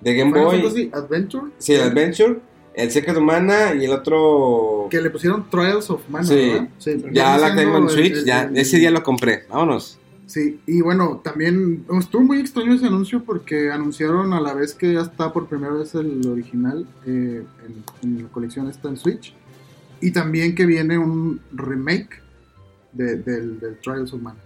de Game Final Boy. Fantasy Adventure. Sí, el Adventure, el Secret Humana y el otro. Que le pusieron Trials of Mana, Sí. ¿verdad? Sí. Ya la tengo en Switch, el- el- ya, ese día lo compré. Vámonos. Sí, y bueno, también estuvo muy extraño ese anuncio porque anunciaron a la vez que ya está por primera vez el original eh, en, en la colección está en Switch y también que viene un remake de- del, del Trials of Mana.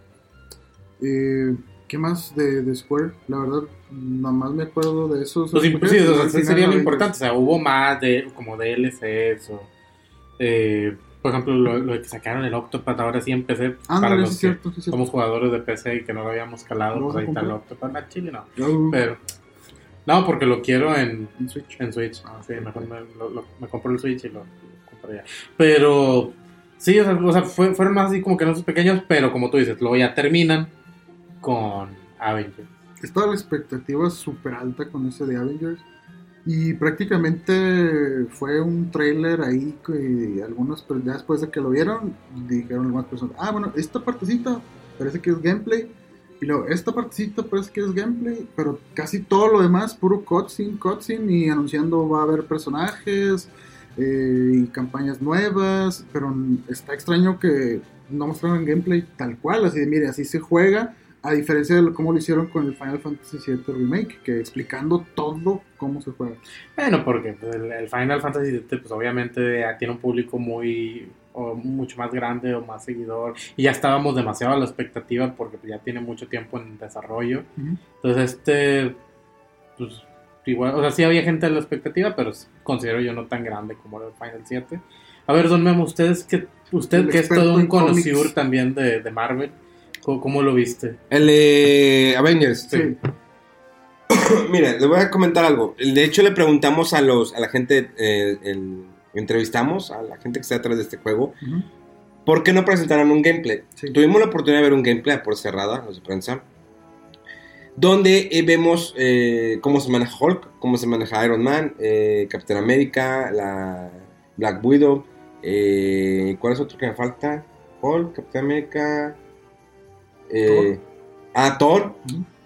Eh, ¿Qué más de, de Square? La verdad, nada más me acuerdo de esos. Pues sí, porque sí, o sea, sería lo importante. O sea, hubo más de como DLCs o. eh, por ejemplo, lo, lo que sacaron el Octopath ahora sí en PC. Ah, para no, los es que cierto, es somos jugadores de PC y que no lo habíamos calado, ¿Lo pues ahí está el? Octopath. Ah, chile, no. Yo- Pero. No, porque lo quiero en, en Switch. en Switch. Ah, sí, mejor me, lo- lo- me compro el Switch y lo, compro ya. Pero. Sí, o sea, o sea, fue- fueron más así como que anuncios pequeños, pero como tú dices, luego ya terminan con Avengers. Estaba la expectativa súper alta con ese de Avengers. Y prácticamente fue un trailer ahí que algunos, ya después de que lo vieron, dijeron algunas personas, ah, bueno, esta partecita parece que es gameplay. Y luego, esta partecita parece que es gameplay, pero casi todo lo demás, puro cutscene, cutscene, y anunciando va a haber personajes eh, y campañas nuevas, pero está extraño que no mostraron gameplay tal cual, así de, mire, así se juega, a diferencia de lo- cómo lo hicieron con el Final Fantasy VII Remake, que explicando todo cómo se juega. Bueno, porque pues, el, Final Fantasy VII, pues obviamente ya tiene un público muy o mucho más grande o más seguidor y ya estábamos demasiado a la expectativa porque pues, ya tiene mucho tiempo en desarrollo. Entonces este, pues igual, o sea, sí había gente a la expectativa, pero considero yo no tan grande como el Final 7. A ver, Don Memo, ustedes que usted El que es todo un conocedor también de, de Marvel, ¿cómo, cómo lo viste? El de Avengers. Sí. Mira, le voy a comentar algo. De hecho, le preguntamos a los a la gente, eh, el- entrevistamos a la gente que está detrás de este juego. ¿por qué no presentaron un gameplay? Sí. Tuvimos la oportunidad de ver un gameplay por cerrada, los de prensa, donde eh, vemos eh, cómo se maneja Hulk, cómo se maneja Iron Man, eh, Captain America, la Black Widow, eh, ¿cuál es otro que me falta? Hulk, Captain America, eh, ah, Thor,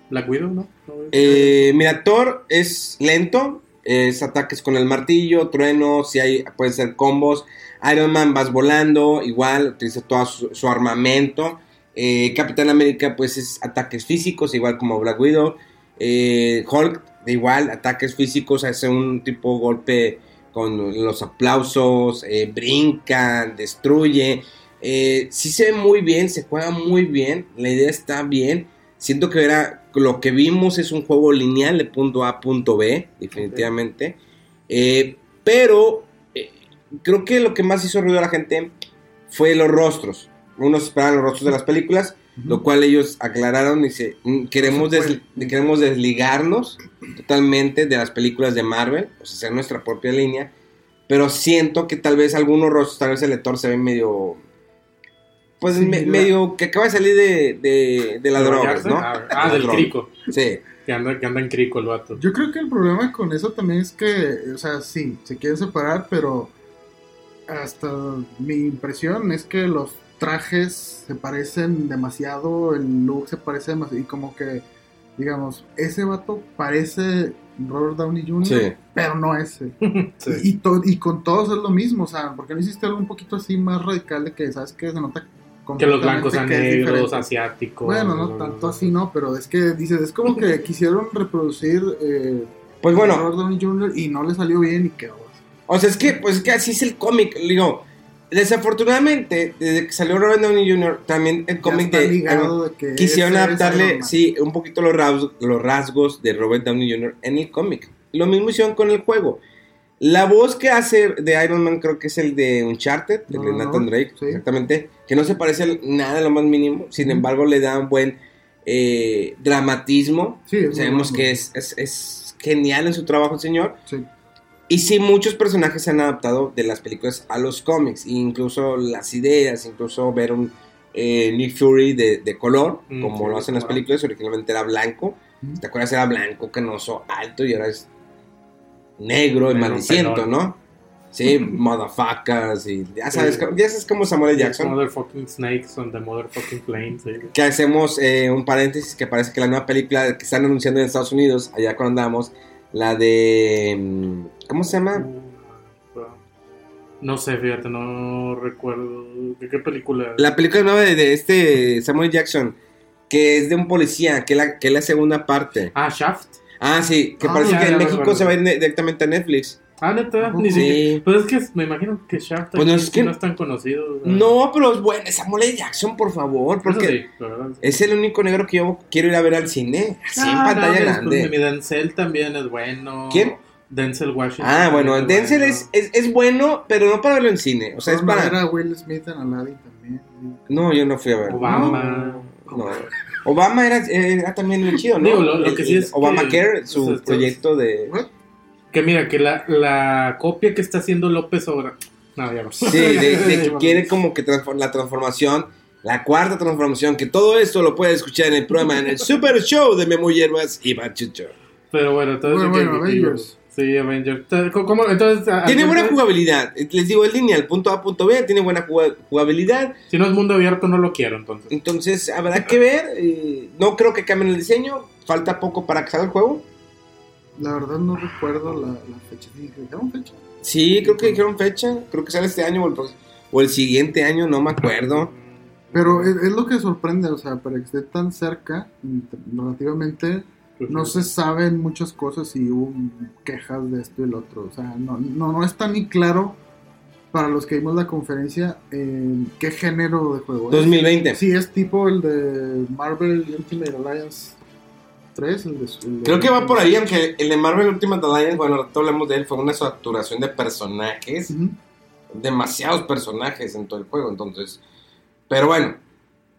Black Widow, ¿no? Eh, mira, Thor es lento, es ataques con el martillo, trueno, si hay, pueden ser combos. Iron Man vas volando, igual, utiliza todo su, su armamento. Eh, Capitán América, pues es ataques físicos, igual como Black Widow. Eh, Hulk, igual, ataques físicos, hace un tipo golpe con los aplausos, eh, brinca, destruye. Eh, sí se ve muy bien, se juega muy bien, la idea está bien. Siento que era lo que vimos es un juego lineal de punto A a punto B, definitivamente. Eh, pero eh, creo que lo que más hizo ruido a la gente fue los rostros. Unos esperaban los rostros de las películas, lo cual ellos aclararon y dice, "Mm, queremos, se queremos desligarnos totalmente de las películas de Marvel, o sea, hacer nuestra propia línea. Pero siento que tal vez algunos rostros, tal vez el lector se ve medio... Pues Sí, me- la- medio que acaba de salir de, de, de la ¿De droga, bañarse? ¿no? Ah, ah, De del crico. Sí. Que anda, que anda en crico el vato. Yo creo que el problema con eso también es que, o sea, sí, se quieren separar, pero hasta mi impresión es que los trajes se parecen demasiado, el look se parece demasiado, y como que, digamos, ese vato parece Robert Downey Jr., Sí. pero no ese. Sí. Y, y to- y con todos es lo mismo, o sea, ¿por qué no hiciste algo un poquito así más radical de que, ¿sabes que Se nota Que los blancos es negros, asiáticos. Bueno, no tanto así, no, pero es que dices, es como que quisieron reproducir eh, Pues bueno, Robert Downey Jr. y no le salió bien y quedó. O sea, es que, pues, es que así es el cómic. Digo, desafortunadamente, desde que salió Robert Downey Jr., también el cómic está de. ligado de que quisieron adaptarle, sí, un poquito los rasgos, los rasgos de Robert Downey Jr. en el cómic. Lo mismo hicieron con el juego. La voz que hace de Iron Man creo que es el de Uncharted, el de Nathan Drake, sí. exactamente, que no se parece nada lo más mínimo, sin embargo le da un buen eh, dramatismo. Sí, Sabemos que es, es, es genial en su trabajo señor. Sí. Y sí, muchos personajes se han adaptado de las películas a los cómics, incluso las ideas, incluso ver un eh, Nick Fury de, de color, Mm, como sí, lo hacen las películas, originalmente era blanco. ¿te acuerdas? Era blanco, canoso, alto y ahora es negro y pelón. ¿no? Sí, motherfuckers y ya sabes, Sí. ya sabes cómo Samuel. Jackson. Motherfucking snakes on the motherfucking planes. Que hacemos eh, un paréntesis que parece que la nueva película que están anunciando en Estados Unidos, allá cuando andamos, la de... mm, ¿Cómo se llama? No sé, fíjate, no recuerdo. ¿De qué película? La película nueva de, de este Samuel Jackson, que es de un policía, que es la, que es la segunda parte. Ah, Shaft. Ah, sí, que Ah, parece ya, que ya en México se va a ir directamente a Netflix. Ah, neta, ni Sí. siquiera. Pues es que me imagino que Shaft Pues no, es que- no es tan conocido. No, pero es bueno, Samuel L. Jackson, por favor, porque sí, la verdad. sí. es el único negro que yo quiero ir a ver al cine, así en Ah, pantalla no, grande. Mi Denzel también es bueno. ¿Quién? Denzel Washington. Ah, bueno, también Denzel bueno. es, es, es bueno, pero no para verlo en cine, o sea, es para... a Will Smith en Aladdin también. No, yo no fui a ver. Obama. No. Obama era, era también muy chido, ¿no? Digo, lo- que sí que- Obamacare, su proyecto de... Que mira, que la, la copia que está haciendo López Obrador. No, ya no. Sí, de, de que quiere como que la transformación, la cuarta transformación, que todo esto lo puedes escuchar en el programa, en el Super Show de Memo Hierbas y Bachucho. Pero bueno, entonces. Bueno, ¿qué- bueno, Avengers. Sí, Avengers. ¿Cómo- cómo? Entonces, Tiene buena jugabilidad. Les digo, es lineal, punto A, punto B, tiene buena juga- jugabilidad. Si no es mundo abierto, no lo quiero, entonces. Entonces, habrá que ver. eh, no creo que cambien el diseño. Falta poco para que salga el juego. La verdad no recuerdo la, la fecha. ¿Sí ¿Dijeron fecha? Sí, creo que dijeron fecha. Creo que sale este año o el, o el siguiente año, no me acuerdo. Pero es, es lo que sorprende, o sea, para que esté tan cerca, mm, relativamente, no se saben muchas cosas y hubo quejas de esto y lo otro. O sea, no, no, no está ni claro para los que vimos la conferencia eh, qué género de juego es. 2020. Sí, es tipo el de Marvel Ultimate Alliance 3. El de, el de- Creo que va por ahí, aunque el de Marvel Ultimate Alliance, bueno, ahorita hablamos de él, fue una saturación de personajes. Demasiados personajes en todo el juego, entonces. Pero bueno,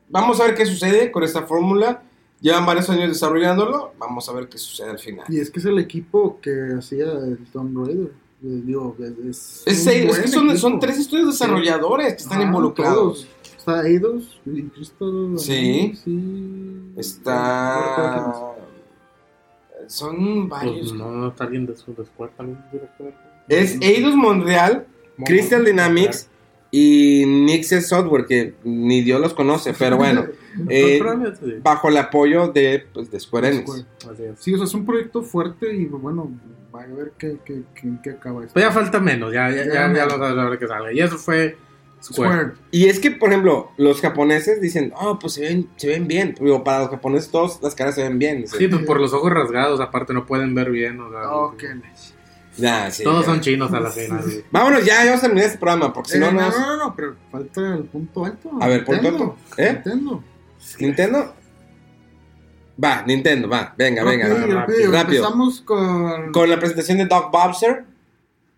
vamos a ver qué sucede con esta fórmula. Llevan varios años desarrollándolo, vamos a ver qué sucede al final. Y es que es el equipo que hacía el Tomb Raider. Eh, Digo, es, Es, un seis- es que son, tres estudios desarrolladores que están Ajá, involucrados. todos. Está Eidos, y Crystal. Sí. sí. Está. Son Pues varios. no, está alguien de su también, director. Es Eidos Montreal, Crystal Dynamics y Nixes Software, que ni Dios los conoce, pero bueno, eh, sí. bajo el apoyo de, pues, de Square Enix. Sí, o sea, es un proyecto fuerte y bueno, va a ver qué, qué, qué, acaba esto. Pues ya falta menos, ya, ya, Ya ya, ya menos. lo sabes ahora que salga. Y eso fue Square. Square. Y es que, por ejemplo, los japoneses dicen, oh, pues se ven, se ven bien. Digo, para los japoneses todas las caras se ven bien. Dice, Sí, pues por los ojos rasgados, aparte no pueden ver bien. O sea, Oh, sí, Todos ya. son chinos a la sí. Vámonos ya, ya vamos a terminar este programa, porque si Eh, no, no, nos... no, no, no, pero falta el punto alto. A ver, punto alto. ¿Eh? Nintendo. ¿Nintendo? Va, Nintendo, va. Venga, venga. Rápido, va. rápido. Rápido. Empezamos con... Con la presentación de Doc Bowser.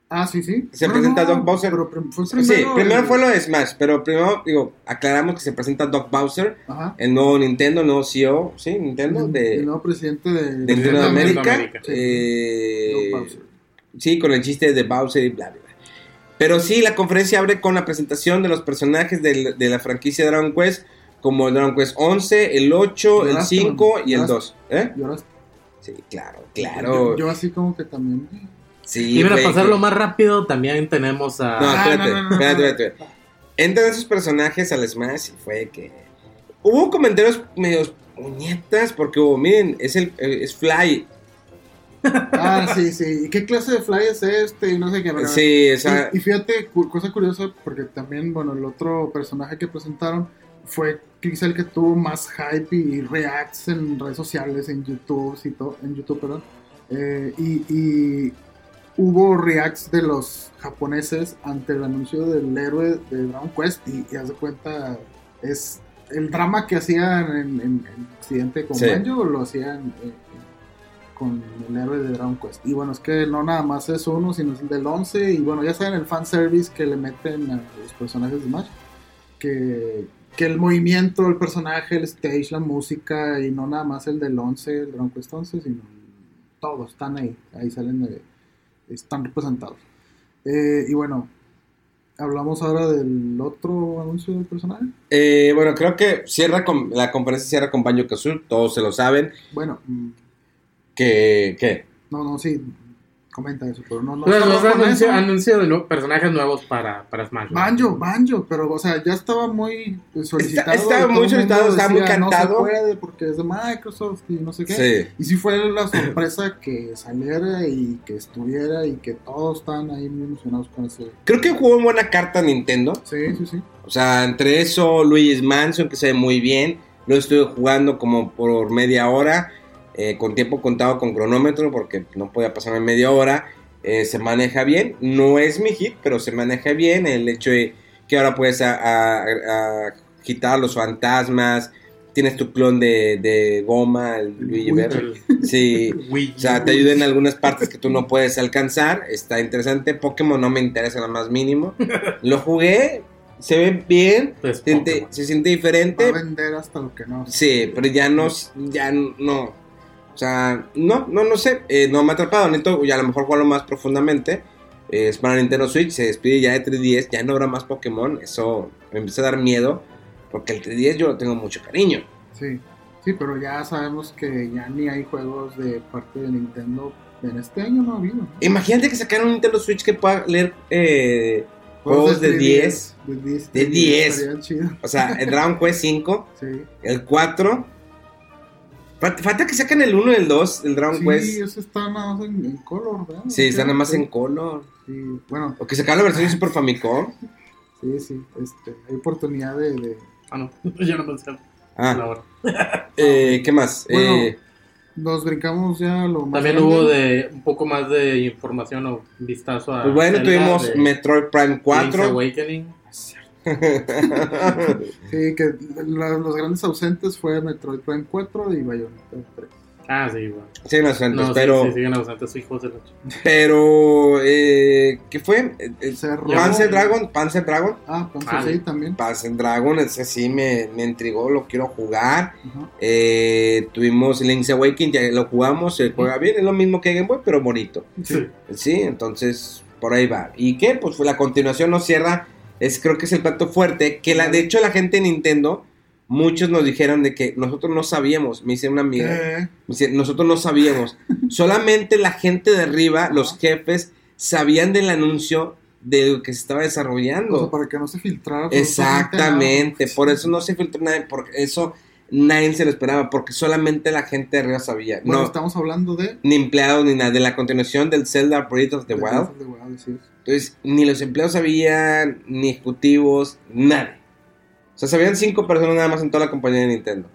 Ah, sí, sí. Se presenta Doc Bowser. Pero sí, primero... fue lo de Smash, pero primero, digo, aclaramos que se presenta Doc Bowser, Ajá. el nuevo Nintendo, el nuevo CEO, ¿sí? Nintendo, El, de, el nuevo presidente de... de Nintendo de América. América. eh, Doc Bowser. Sí, con el chiste de Bowser y bla, bla, bla. Pero sí, la conferencia abre con la presentación de los personajes de la franquicia Dragon Quest, como el Dragon Quest 11, el 8, el Lloraste, 5 mano, y el lloraste. 2. ¿Eh? Ahora... Sí, claro, claro. Yo, yo así como que también... Sí, Y para pasarlo que- más rápido, también tenemos a. No, Ah, espérate, no, no, no, espérate, espérate. Entran esos personajes al Smash y fue que... Hubo comentarios medios puñetas porque hubo, miren, es el es Fly. Ah, sí, sí. ¿Y qué clase de fly es este? Y no sé qué. pero- Sí, o sea, Y, y fíjate, cu- cosa curiosa, porque también, bueno, el otro personaje que presentaron fue quizá el que tuvo más hype y reacts en redes sociales, en YouTube, y todo, en YouTube, perdón. Eh, y, y hubo reacts de los japoneses ante el anuncio del héroe de Dragon Quest y, y haz de cuenta, es el drama que hacían en, en, en Occidente con Sí. Banjo, lo hacían eh, con el héroe de Dragon Quest. Y bueno, es que no nada más es uno, sino es el del 11. Y bueno, ya saben el fanservice que le meten a los personajes de Smash. Que, que el movimiento, el personaje, el stage, la música, y no nada más el del 11, el Quest 11, sino todos están ahí. Ahí salen de. Están representados. Eh, y bueno, hablamos ahora del otro anuncio del personaje. eh, bueno, creo que cierra con, la conferencia cierra con Banjo Kazooie, todos se lo saben. Bueno, mm, Que, ¿qué? no, no, sí, comenta eso, pero no, no. Anuncio, eso. anuncio de nuevos personajes nuevos para, para Smash. ¿no? Banjo, Banjo, pero o sea, ya estaba muy solicitado. estaba y todo muy solicitado, estaba muy cantado". No se puede porque es de Microsoft y no sé qué. Sí. Y sí fue la sorpresa que saliera y que estuviera y que todos están ahí muy emocionados con ese. Creo que jugó en buena carta Nintendo. Sí, sí, sí. O sea, entre eso, Luis Manson, que se ve muy bien. Lo estuve jugando como por media hora, eh, con tiempo contado con cronómetro, porque no podía pasarme media hora. Eh, se maneja bien. No es mi hit, pero se maneja bien. El hecho de que ahora puedes a, a- a quitar los fantasmas. Tienes tu clon de, de goma, el Luigi Verde. Sí. Wii O sea, te ayuda en algunas partes que tú no puedes alcanzar. Está interesante. Pokémon no me interesa lo más mínimo. Lo jugué, se ve bien, Pues, siente- se siente Va a diferente. vender hasta lo que no. Sí, pero ya no, ya no. O sea, no, no, no sé. eh, no me ha atrapado. Necesito ya a lo mejor jugarlo más profundamente. Eh, es para Nintendo Switch, se despide ya de 3DS, ya no habrá más Pokémon. Eso me empieza a dar miedo. Porque el 3DS yo lo tengo mucho cariño. Sí, sí, pero ya sabemos que ya ni hay juegos de parte de Nintendo En este año no ha habido. Imagínate que sacaran un Nintendo Switch que pueda leer eh, juegos de 10. De 10. De 10. Estaría chido. O sea, el Dragon Quest 5, Sí. el 4. Falta, falta que saquen el 1 y el 2, el Dragon Sí, Quest. ese está nada más en, en color, ¿verdad? Sí, está nada más Sí. en color. Sí, bueno, O que sacaran la versión de Super Famicom. sí, sí. Este, hay oportunidad de. de- Ah, no, yo no me sé la Ah, hora. eh, ¿qué más? Bueno, Eh, Nos brincamos ya lo más. También grande. hubo de un poco más de información o vistazo a. pues bueno, Zelda tuvimos de Metroid Prime Link's 4. Awakening. Sí, que la- los grandes ausentes fue Metroid Prime 4 y Bayonetta 3. Ah, sí, bueno. Sí, no, antes, No, sí, pero, sí, siguen ausentes hijos de la pero, eh, ¿qué fue? Eh, eh, Panzer Dragon, Panzer Dragon. Ah, Panzer Ah, sí, también. Panzer Dragon, ese sí me, me intrigó, lo quiero jugar. Ajá. Eh, tuvimos Link's Awakening, ya lo jugamos, se juega bien, es lo mismo que Game Boy, pero bonito. Sí. Sí, entonces por ahí va. ¿Y qué? Pues fue la continuación nos cierra, es creo que es el plato fuerte, que la de hecho la gente de Nintendo, muchos nos dijeron de que nosotros no sabíamos, me hice una amiga, Eh, me dice, nosotros no sabíamos, solamente la gente de arriba, los jefes, sabían del anuncio de lo que se estaba o desarrollando. sea, para que no se filtrara. Exactamente, nada. por eso no se filtró nadie, porque eso nadie se lo esperaba, porque solamente la gente de arriba sabía. Bueno, no, estamos hablando de. ni empleados ni nada, de la continuación del Zelda Breath of the Wild. Of the Wild, sí. Entonces, ni los empleados sabían, ni ejecutivos, nada. O sea, sabían cinco personas nada más en toda la compañía de Nintendo.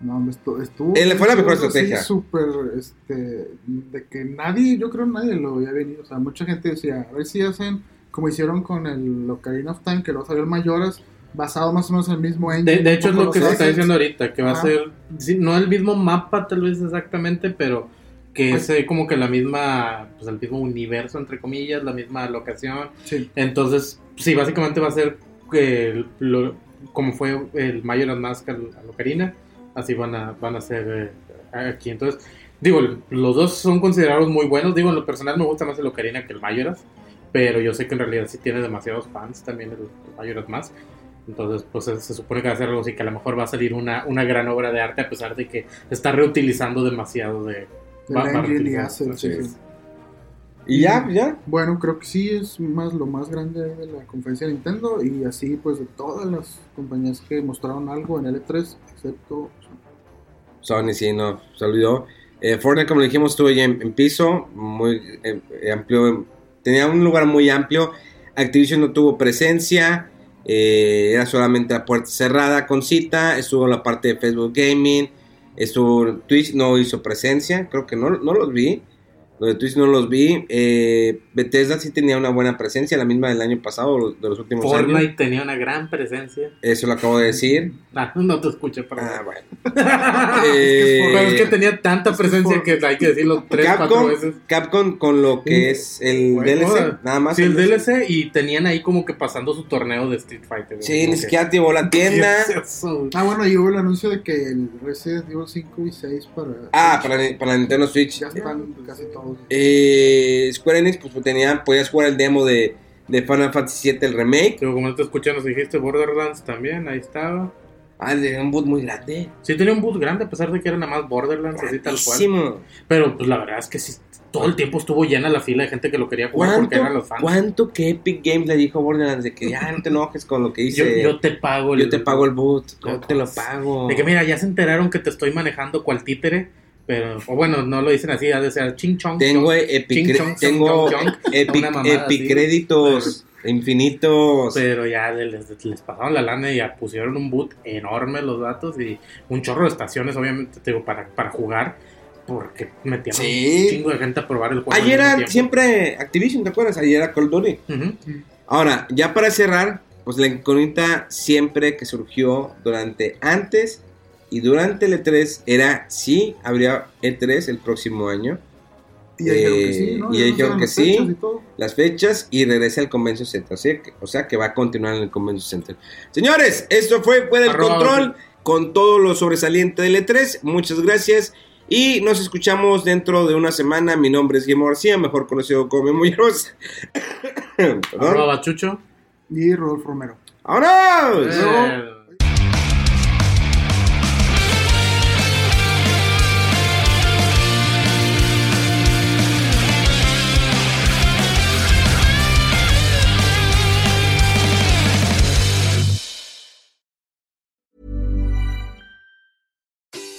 No, hombre, estu- estuvo. Eh, le fue la mejor estuvo estrategia. súper, este. De que nadie, yo creo nadie lo había venido. O sea, mucha gente decía, a ver si hacen como hicieron con el Ocarina of Time, que luego salió el Mayoras, basado más o menos en el mismo engine. De, de hecho, es lo que se está diciendo ahorita, que va a ser, sí, no el mismo mapa tal vez exactamente, pero que Pues- es eh, como que la misma, pues el mismo universo, entre comillas, la misma locación. Sí. Entonces, sí, básicamente va a ser que lo- como fue el Majora's Mask al, al Ocarina, así van a, van a ser eh, aquí. Entonces, digo, los dos son considerados muy buenos. Digo, en lo personal me gusta más el Ocarina que el Majora's, pero yo sé que en realidad sí tiene demasiados fans también el, el Majora's Mask. Entonces, pues se, supone que va a ser algo así, que a lo mejor va a salir una, una gran obra de arte, a pesar de que está reutilizando demasiado de... El va- va a engine y así sí, sí. Y ya, ya. Bueno, creo que sí es más lo más grande de la conferencia de Nintendo y así pues de todas las compañías que mostraron algo en L3, excepto Sony sí, no, se olvidó. Eh, Fortnite, como dijimos, estuvo ya en, en piso, muy eh, amplio, tenía un lugar muy amplio. Activision no tuvo presencia, eh, era solamente la puerta cerrada con cita. Estuvo la parte de Facebook Gaming, estuvo Twitch, no hizo presencia, creo que no, no los vi. Los de Twitch no los vi. Eh, Bethesda sí tenía una buena presencia, la misma del año pasado, los- de los últimos Fortnite años. tenía una gran presencia. Eso lo acabo de decir. Ah, no te escuché, perdón. Ah, bueno. Pero es que Eh, tenía tanta presencia que hay que decirlo tres, cuatro Capcom, veces. Capcom con lo que es el Bueno, DLC, nada más. Sí, el DLC y tenían ahí como que pasando su torneo de Street Fighter. Sí, ni que- siquiera activó la tienda. ¿Qué es? Ah, bueno, y hubo el anuncio de que el Resident Evil 5 y 6 para Ah, para, para Nintendo Switch. ya están casi todos. Eh, Square Enix, pues tenía, podías jugar el demo de, de Final Fantasy VII, el remake. Digo, como no te escuché, nos dijiste Borderlands también, ahí estaba. Ah, de un boot muy grande. Sí, tenía un boot grande, a pesar de que era nada más Borderlands, así tal cual. Pero pues la verdad es que sí, todo el tiempo estuvo llena la fila de gente que lo quería jugar porque eran los ¿Cuánto, fans. ¿Cuánto que Epic Games le dijo a Borderlands de que ya no te enojes con lo que hice? yo te pago Yo te pago el boot. Yo te lo pago. De que mira, ya se enteraron que te estoy manejando cual títere, pero, o bueno, no lo dicen así, ha de ser ching chong. Tengo chong, Epic, ching chong, tengo chong, chong, Epic, una mamada Epic así. créditos infinitos. Pero ya les, les pasaron la lana y ya pusieron un boot enorme los datos y un chorro de estaciones, obviamente, te digo, para, para jugar, porque metían Sí. un chingo de gente a probar el juego. Ayer era siempre Activision, ¿te acuerdas? Ayer era Call of Duty. Ujú. Ahora, ya para cerrar, pues la incógnita siempre que surgió durante antes y durante el E3 era si habría E3 el próximo año. Y ya dijeron que Eh, sí, ¿no? y dijeron que las sí. fechas. Las fechas y regresa al Convention Center. O sea, que, o sea que va a continuar en el Convention Center. Señores, esto fue Fue del Arroba, Control con todo lo sobresaliente del E3. Muchas gracias. Y nos escuchamos dentro de una semana. Mi nombre es Guillermo García, mejor conocido como Memo. Perdón. Arroba Chucho. Y Rodolfo Romero. ¡Vámonos! Eh,